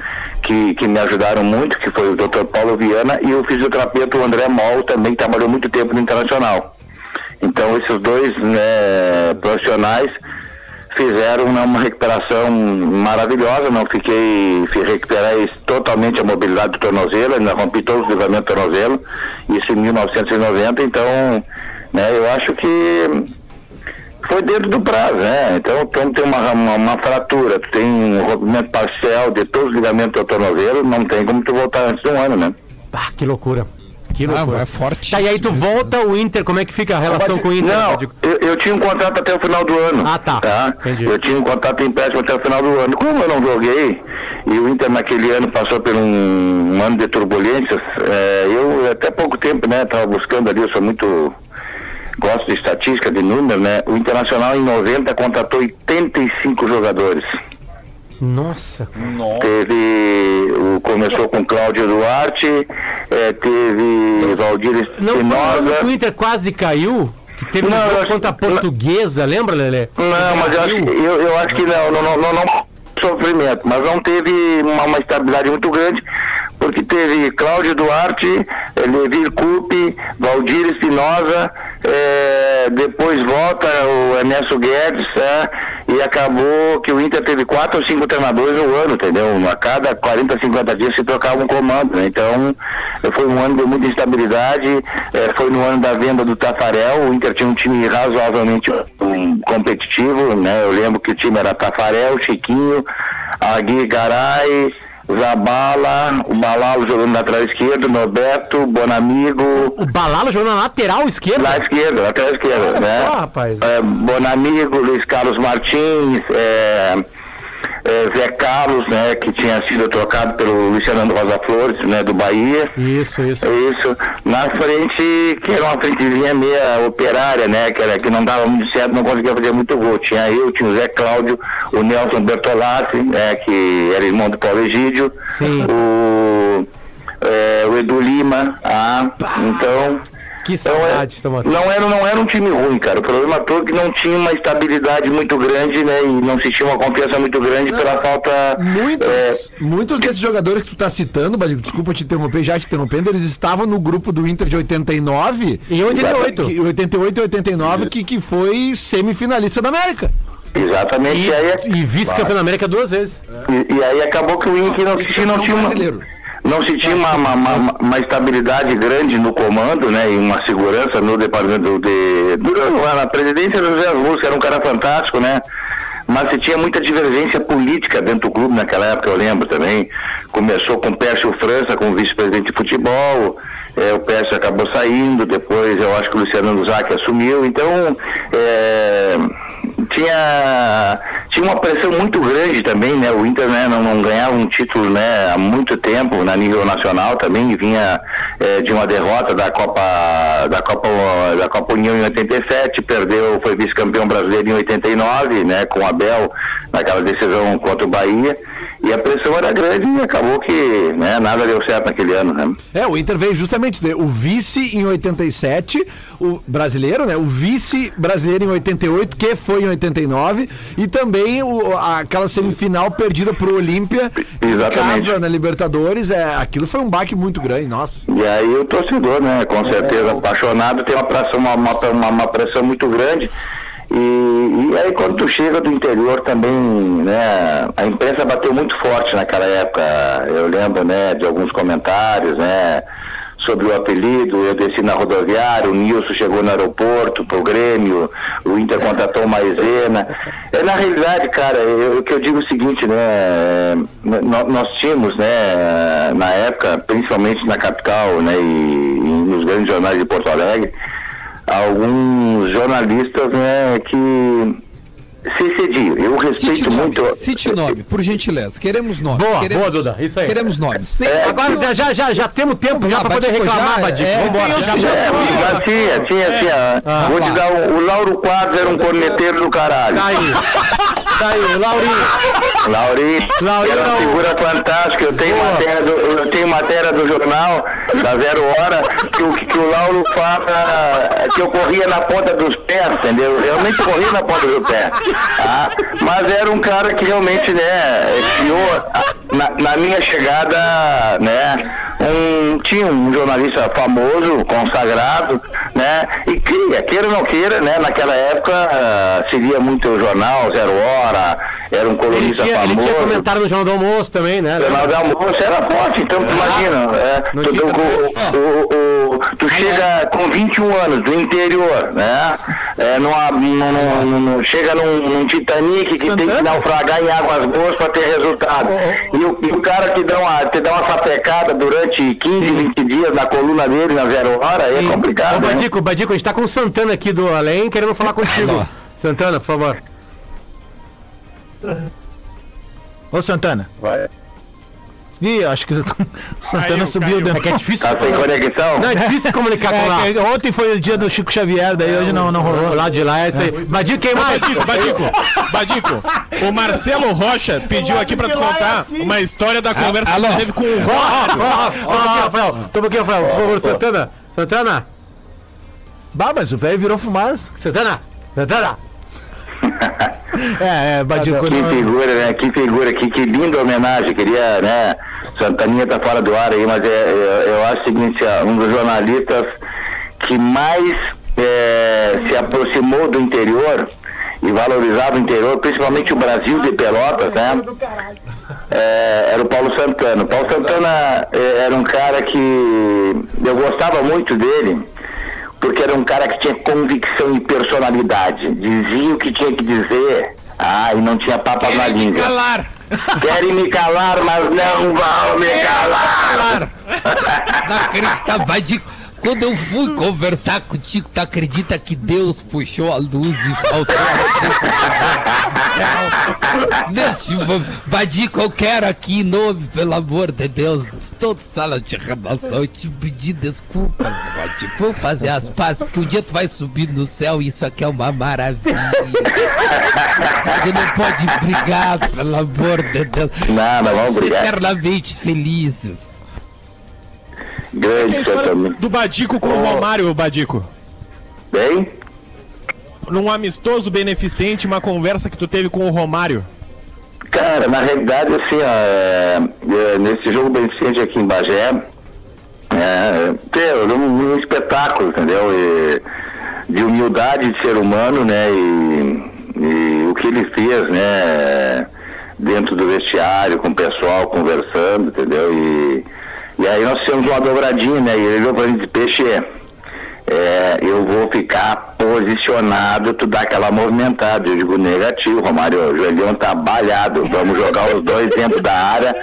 que, que me ajudaram muito, que foi o Dr. Paulo Viana e o fisioterapeuta André Moll, também que trabalhou muito tempo no Internacional. Então esses dois né, profissionais fizeram né, uma recuperação maravilhosa, não fiquei, fi- recuperei totalmente a mobilidade do tornozelo, ainda rompi todos os ligamentos do tornozelo, isso em 1990, então né, eu acho que foi dentro do prazo, né? Então, quando tem uma, uma, uma fratura, tu tem um rompimento parcial de todos os ligamentos do tornozelo, não tem como tu voltar antes de um ano, né? Ah, que loucura. Que Ah, loucura. é forte. Tá, e aí tu volta o Inter, como é que fica a relação com o Inter? Não, eu, eu tinha um contrato até o final do ano. Ah, tá. Entendi. Eu tinha um contrato em empréstimo até o final do ano. Como eu não joguei, e o Inter naquele ano passou por um, um ano de turbulências, eh, eu até pouco tempo, né, estava buscando ali, eu sou muito. Gosto de estatística, de número, né? O Internacional em 90 contratou 85 jogadores. Nossa. Teve. O, começou com Cláudio Duarte, eh, teve Valdir Não Espinosa. o Inter quase caiu? Que teve Não, um contra a portuguesa, lembra, Lelê? Não, mas eu acho, que, eu, eu acho que não, não, não, não, não sofrimento, mas não teve uma, uma estabilidade muito grande, porque teve Cláudio Duarte, eh, Levi Coupe, Valdir Espinosa, eh, depois volta o Ernesto Guedes, é, e acabou que o Inter teve quatro ou cinco treinadores no ano, entendeu? A cada 40, 50 dias se trocava um comando, né? Então, foi um ano de muita instabilidade, eh, foi no ano da venda do Tafarel, o Inter tinha um time razoavelmente um, competitivo, né? Eu lembro que o time era Tafarel, Chiquinho, Agui Garay, Zabala, o Balalo jogando na lateral esquerda, Norberto, Bonamigo, O Balalo jogando na lateral esquerda. lá esquerda, lateral esquerda, né? só, rapaz. É, Bonamigo, Luiz Carlos Martins, é, é, Zé Carlos, né, que tinha sido trocado pelo Fernando Rosa Flores, né, do Bahia. Isso, isso. Isso. Na frente, que era uma frentezinha meia operária, né? Que, era, que não dava muito certo, não conseguia fazer muito gol. Tinha eu, tinha o Zé Cláudio, o Nelson Bertolazzi, né? Que era irmão do Paulo Egídio. Sim. O, é, o Edu Lima. Ah, então. Que Então, é, saudade, Tomate. não, era, não era um time ruim, cara. O problema todo é que não tinha uma estabilidade muito grande, né? E não se tinha uma confiança muito grande pela falta. Muitos, é, muitos desses jogadores que tu tá citando, Badico, desculpa te interromper, já te interrompendo, eles estavam no grupo do Inter de 89. Em 88. que- 88 e 89, que, que foi semifinalista da América. exatamente. E, E, aí, e vice-campeão da América duas vezes. e, e aí acabou que o Inter não, não tinha uma. brasileiro. Não se tinha uma, uma, uma- estabilidade grande no comando, né? E uma segurança no departamento de. na presidência do José Luz, que era um cara fantástico, né? Mas se tinha muita divergência política dentro do clube naquela época, eu lembro também. Começou com o Pércio França como vice-presidente de futebol, eh, o Pércio acabou saindo, depois eu acho que o Luciano Zac assumiu, então eh, tinha, tinha uma pressão muito grande também, né? O Inter né, não, não ganhava um título né, há muito tempo na nível nacional também, vinha eh, de uma derrota da Copa da Copa da Copa União em 87, perdeu, foi vice-campeão brasileiro em 89, né, com o Abel naquela decisão contra o Bahia. E a pressão era grande e acabou que né, nada deu certo naquele ano, né? É, o Inter veio justamente o vice em 87, o brasileiro, né? O vice brasileiro em 88, que foi em 89, e também o- aquela semifinal perdida pro Olímpia Exatamente. casa na Libertadores. É, aquilo foi um baque muito grande, nossa. E aí o torcedor, né, com certeza apaixonado, tem uma pressão, uma, uma- uma pressão muito grande. E, e aí quando tu chega do interior também, né, a imprensa bateu muito forte naquela época. Eu lembro, né, de alguns comentários, né, sobre o apelido, eu desci na rodoviária, o Nilson chegou no aeroporto pro Grêmio, o Inter contratou uma Maisena. É, na realidade, cara, o que eu digo é o seguinte, né, nó- nós tínhamos, né, na época, principalmente na capital, né, e, e nos grandes jornais de Porto Alegre, alguns jornalistas, né, que se excediam. Eu respeito Cite nome, muito... cite nome, por gentileza. Queremos nome. Boa, queremos, boa, Duda, isso aí. Queremos nomes. Sem- Agora já, já, já temos tempo já lá, pra poder Badico, reclamar, já, Badico. é, Vambora. Já já vamos. sabiam. Já tinha, tinha, tinha. Vou te dar um, o Lauro Quadros era um corneteiro do caralho. Tá aí. Tá aí, Laurinho. Laurinho, Laurinho era não. uma figura fantástica. Eu tenho, matéria do, eu tenho matéria do jornal, da Zero Hora, que, o- que o Lauro fala que eu corria na ponta dos pés, entendeu? Eu realmente corria na ponta do pé. Mas era um cara que realmente, né, criou, na, na minha chegada, né, um, tinha um jornalista famoso, consagrado, né, e cria, queira ou não queira, né, naquela época ah, seria muito jornal, Zero Hora, era um Ele colunista tinha, ele famoso. tinha comentário no Jornal do Almoço também, né? Jornal de almoço era forte, então tu imagina. É, tu, tinha tu- o- o- o- tu chega com 21 anos do interior, né? É, numa, num- num- num- chega num, num Titanic que tem que naufragar em águas boas para ter resultado. E o, e o cara te dá, uma, te dá uma sapecada durante 15, 20 dias na coluna dele, na zero hora, aí é Ô, complicado. né? Badico, Badico, a gente tá com o Santana aqui do Além querendo falar contigo. Santana, por favor. Ô, Santana. Vai. Ih, acho que o Santana subiu dentro. É que é difícil. Tá sem conexão? Não, é difícil comunicar com lá. É, que ontem foi o dia do Chico Xavier, daí hoje não, não rolou. Lá de lá é isso aí. Badico, quem mais? Badico, Badico, Badico, o Marcelo Rocha pediu aqui pra tu contar uma história da conversa que tu teve com o Rocha. Só um pouquinho, Rafael. Por favor, Santana. Santana. Bah, mas o velho virou fumaça. Santana. Santana. É, é, Badico. Que não- figura, né? Que figura, que, que linda homenagem. Queria, né, Santaninha tá fora do ar aí, mas é, é- eu acho o seguinte, um dos jornalistas que mais é, se aproximou do interior e valorizava o interior, principalmente o Brasil de Pelotas, né? É, era o Paulo Santana. O Paulo Santana é, era um cara que eu gostava muito dele, porque era um cara que tinha convicção e personalidade. Dizia o que tinha que dizer. Ah, e não tinha papas na língua. Calar! Querem me calar, mas não vão me calar. Não acredita, Badico. Quando eu fui conversar contigo, tu acredita que Deus puxou a luz e faltou a Badico, eu quero aqui em nome, pelo amor de Deus, toda sala de redação, eu te pedir desculpas, Badico. Vou fazer as pazes, porque um dia tu vai subir no céu e isso aqui é uma maravilha. Tu não pode brigar, pelo amor de Deus. Não vamos brigar. eternamente felizes. Grande Santana. do Badico com o Romário, Badico. Bem? Num amistoso beneficente, uma conversa que tu teve com o Romário. Cara, na realidade, assim, ó, é, é, nesse jogo beneficente aqui em Bagé, é, teve um, um espetáculo, entendeu? E, de humildade de ser humano, né? E, e o que ele fez, né? Dentro do vestiário, com o pessoal, conversando, entendeu? E, e aí nós fizemos uma dobradinha, né? E ele olhou pra mim Peixe, é, eu vou ficar posicionado, tu dá aquela movimentada. Eu digo negativo, Romário, o joelhão tá balhado. Vamos jogar os dois dentro da área,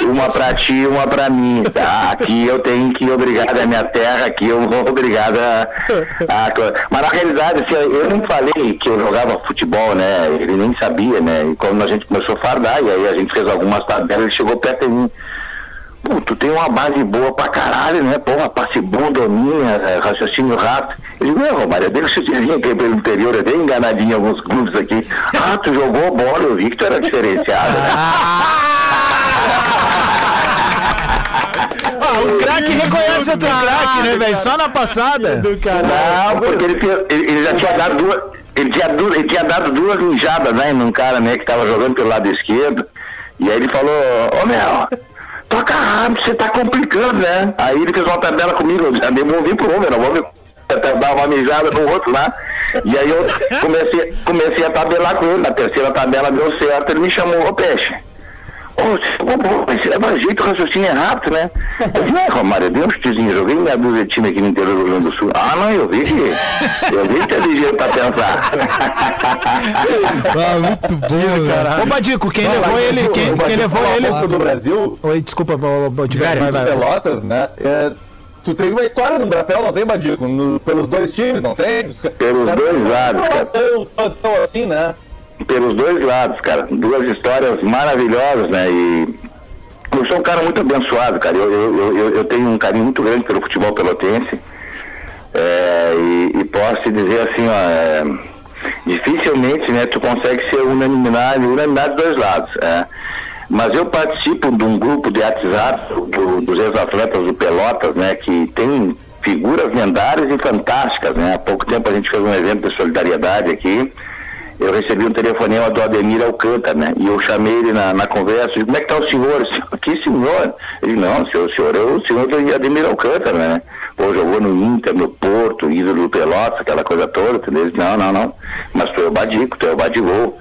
uma pra ti e uma pra mim. Tá? Aqui eu tenho que ir obrigado à minha terra, aqui eu vou obrigado a, a Mas na realidade, assim, eu não falei que eu jogava futebol, né? Ele nem sabia, né? E quando a gente começou a fardar, e aí a gente fez algumas tabelas, ele chegou perto de mim. Pô, tu tem uma base boa pra caralho, né? Porra, passe bom, domina, é, raciocínio rápido. Eu digo, não, Romário, deixa eu te dizer que pelo interior é bem enganadinho em alguns clubes aqui. Ah, tu jogou bola, eu vi que tu era diferenciado, né? Ah, o craque reconhece outro craque, né, velho? Só na passada. Não, porque ele, ele- ele já tinha dado duas. Ele tinha, ele tinha dado duas mijadas, né, num cara, né, que tava jogando pelo lado esquerdo. E aí ele falou, ô meu, toca rápido, você tá complicando, né? Aí ele fez uma tabela comigo, eu já devolvi pro homem, não me dar uma mijada no outro lá. E aí eu comecei, comecei a tabelar com ele, na terceira tabela deu certo, ele me chamou, ô peixe. Ô, você ficou bom, mas você leva jeito, o raciocínio é rápido, né? Eu disse, é, Romário, eu dei um chutezinho, joguei meia dúzia de time aqui no interior do Rio Grande do Sul. Ah, não, eu vi que. Eu vi que é ligeiro pra pensar. Ah, muito bom, cara. Ô, Badico, quem levou ele? Quem, quem levou ele? Copa do Brasil, Oi, desculpa, Botivelli, vai. Pelotas, né? É, tu teve uma história no Brapel, não tem, Badico? No- pelos dois times, não tem? Pelos dois lados, Não é tão fantão assim, né? Pelos dois lados, cara. Duas histórias maravilhosas, né? E eu sou um cara muito abençoado, cara. Eu, eu, eu, eu tenho um carinho muito grande pelo futebol pelotense. É, e, e posso te dizer assim, ó, é, dificilmente né, tu consegue ser unanimidade, unanimidade dos dois lados. é. Mas eu participo de um grupo de WhatsApp do- dos ex-atletas do Pelotas, né, que tem figuras lendárias e fantásticas. Né? Há pouco tempo a gente fez um evento de solidariedade aqui. Eu recebi um telefonema do Ademir Alcântara, né? E eu chamei ele na, na conversa, disse, como é que tá o senhor? Eu Que senhor? Ele não, senhor, senhor é o senhor do Ademir Alcântara, né? Pô, jogou no Inter, no Porto, ídolo do Pelotas, aquela coisa toda, entendeu? Ele disse, não, não, não. Mas tu é o Badico, tu é o Badigol.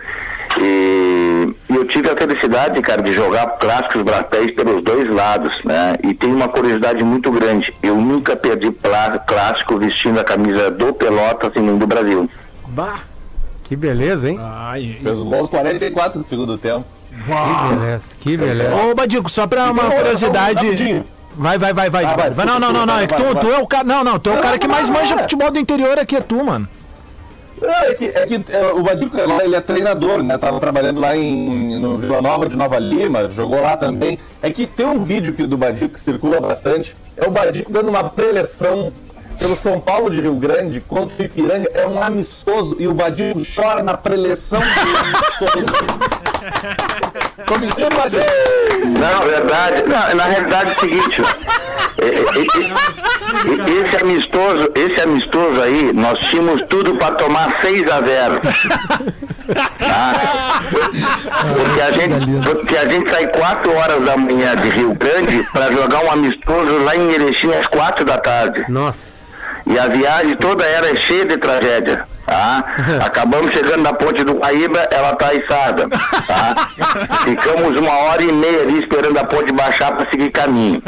E, eu tive a felicidade, cara, de jogar clássicos brapéis pelos dois lados, né? E tem uma curiosidade muito grande. Eu nunca perdi clássico vestindo a camisa do Pelotas e nem do Brasil. Bah, que beleza, hein? Fez os gols 44 do segundo tempo. Que beleza, que beleza. Ô, Badico, só pra uma Então, curiosidade. rapidinho. Vai, vai, vai, vai. Ah, vai, vai, não, não, não, não. É que tu, tu é o cara. Não, não, tu é o cara que mais manja futebol do interior aqui, é tu, mano. Não, é que, é que é, o Badico lá, ele é treinador, né? Tava trabalhando lá em, no Vila Nova de Nova Lima, jogou lá também. É que tem um vídeo que, do Badico que circula bastante. É o Badico dando uma preleção pelo São Paulo de Rio Grande contra o Ipiranga. É um amistoso e o Badico chora na preleção do amistoso. Tô mentindo, Badico? Não, verdade. Não, na realidade é o seguinte. e- e- esse amistoso, esse amistoso aí, nós tínhamos tudo para tomar 6 a 0. Tá? Porque a gente, porque a gente sai 4 horas da manhã de Rio Grande para jogar um amistoso lá em Erechim às 4 da tarde. Nossa. E a viagem toda era cheia de tragédia. Tá? Acabamos chegando na ponte do Guaíba, ela tá içada. Tá? Ficamos uma hora e meia ali esperando a ponte baixar para seguir caminho.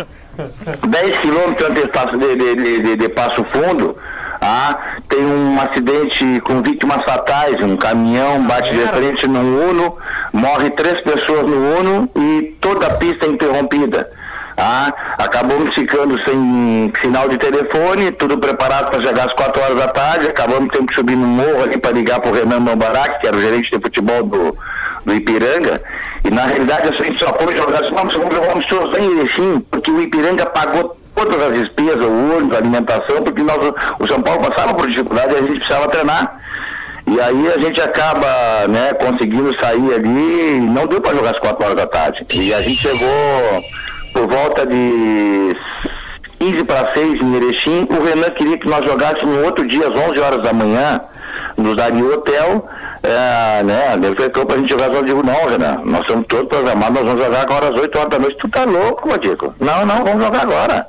10 quilômetros antes de, de, de- de- de Passo Fundo, ah, tem um acidente com vítimas fatais, um caminhão bate de frente no Uno, morre três pessoas no Uno e toda a pista é interrompida. Ah, acabamos ficando sem sinal de telefone, tudo preparado para chegar às 4 horas da tarde, acabamos tendo que subir no morro ali para ligar para o Renan Mambarak, que era o gerente de futebol do, do Ipiranga, e na realidade a gente só foi jogar, assim, vamos, vamos jogar um em Erechim, porque o Ipiranga pagou todas as despesas, o ônibus, a alimentação, porque nós, o São Paulo passava por dificuldade e a gente precisava treinar. E aí a gente acaba, né, conseguindo sair ali, não deu para jogar às 4 horas da tarde. E a gente chegou por volta de 15 para 6 em Erechim, o Renan queria que nós jogássemos no outro dia, às 11 horas da manhã, nos daria o hotel, é, né, ele falou pra gente jogar, eu digo, não, Renan, nós estamos todos programados, nós vamos jogar agora às 8 horas da noite, tu tá louco, Madico? Não, não, vamos jogar agora.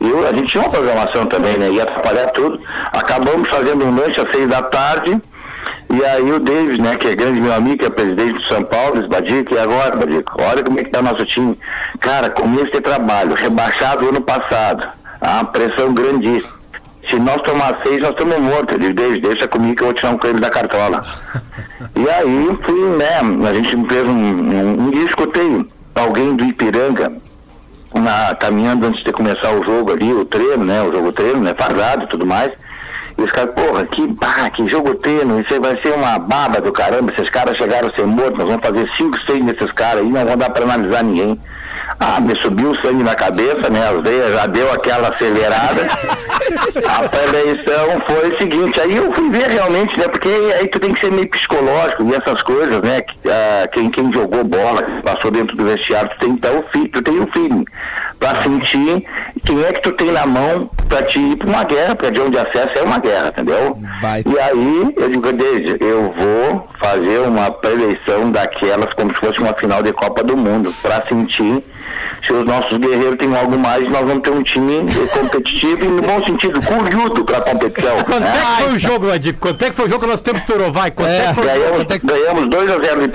E a gente tinha uma programação também, né, ia atrapalhar tudo, acabamos fazendo um lanche às 6 da tarde, e aí o Davis, né, que é grande meu amigo, que é presidente do São Paulo, disse, Badico, e agora, Badico? Olha como é que tá nosso time. Cara, começo de trabalho, rebaixado ano passado, a pressão grandíssima. Se nós tomar seis, nós estamos mortos. Ele disse, deixa comigo que eu vou tirar um coelho da cartola. e aí fui, né, a gente fez um, um, um dia escutei alguém do Ipiranga, na, caminhando antes de começar o jogo ali, o treino, né, o jogo treino, né, fardado e tudo mais. E os caras, porra, que, bah, que jogo treino, isso vai ser uma baba do caramba, esses caras chegaram a ser mortos, nós vamos fazer cinco, seis nesses caras aí, não vão dar pra analisar ninguém. Ah, me subiu o sangue na cabeça, né, as veias já deu aquela acelerada. a pré-eleição foi o seguinte, aí eu fui ver realmente, né, porque aí tu tem que ser meio psicológico e essas coisas, né, que, ah, quem, quem jogou bola, que passou dentro do vestiário, tu tem que dar o feeling, tu tem o feeling pra sentir quem é que tu tem na mão pra te ir pra uma guerra, porque de onde acesso é uma guerra, entendeu? E aí, eu digo, Deise, eu vou fazer uma pré-eleição daquelas como se fosse uma final de Copa do Mundo, pra sentir se os nossos guerreiros têm algo mais, nós vamos ter um time competitivo e no bom sentido, curioso pra competição. Quanto né? é que foi o jogo, Adico? Quanto é que foi o jogo que nós temos Turovai? Quanto é, que foi jogo? Ganhamos, ganhamos 2 a 0 de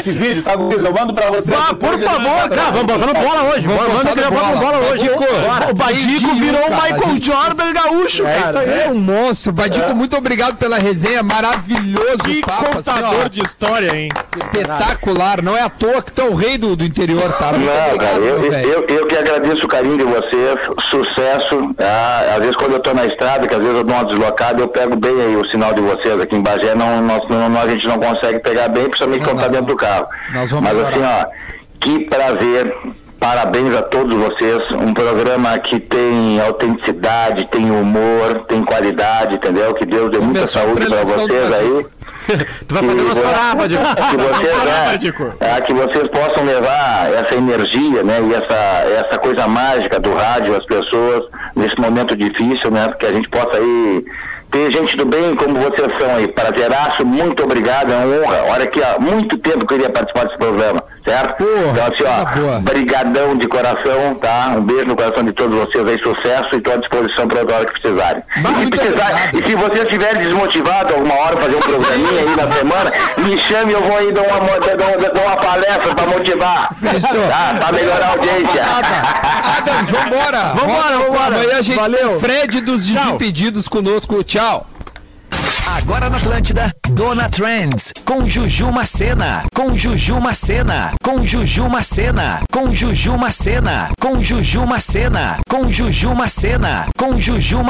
Esse vídeo, tá, Guiz? Eu mando pra você. Ah, por favor, cara, vamos botar no bola hoje. Vamos manda que no bola hoje. O Badico virou o Michael Jordan gaúcho, cara. É um monstro. Badico, muito obrigado pela resenha. Maravilhoso Que papo. contador de história, hein? Espetacular. Não é à toa que tu é o rei do, do interior, tá? Não, cara, eu, que agradeço o carinho de vocês, sucesso. Ah, às vezes quando eu tô na estrada, que às vezes eu dou uma deslocada, eu pego bem aí o sinal de vocês aqui em Bagé, não- a gente não consegue pegar bem, principalmente quando tá dentro do carro. Nós vamos Mas melhorar. assim, ó, que prazer. Parabéns a todos vocês. Um programa que tem autenticidade, tem humor, tem qualidade, entendeu? Que Deus dê muita Começou saúde para vocês aí. Tu vai fazer nós chorar, Badico. que vocês, né, é, que vocês possam levar essa energia, né, e essa, essa coisa mágica do rádio às pessoas nesse momento difícil, né, que a gente possa aí ter gente do bem como vocês são aí. Prazeraço, muito obrigado, é uma honra. Olha que há muito tempo que eu queria participar desse programa, certo? então assim, ó, brigadão de coração, tá? Um beijo no coração de todos vocês aí, sucesso e estou à disposição para outra hora que precisarem. E se, precisar, e se vocês estiverem desmotivados alguma hora fazer um programinha aí na semana, me chame, eu vou aí dar uma, dar uma, dar uma palestra para motivar. Fechou. Tá? Para melhorar a audiência. Adams, vambora. Vambora, vambora. Amanhã a gente Valeu. tem Fred dos Desimpedidos conosco. Tchau. Agora na Atlântida, Dona Trends, com Juju Macena, com Juju Macena, com Juju Macena, com Juju Macena, com Juju Macena, com Juju Macena, com Juju Macena.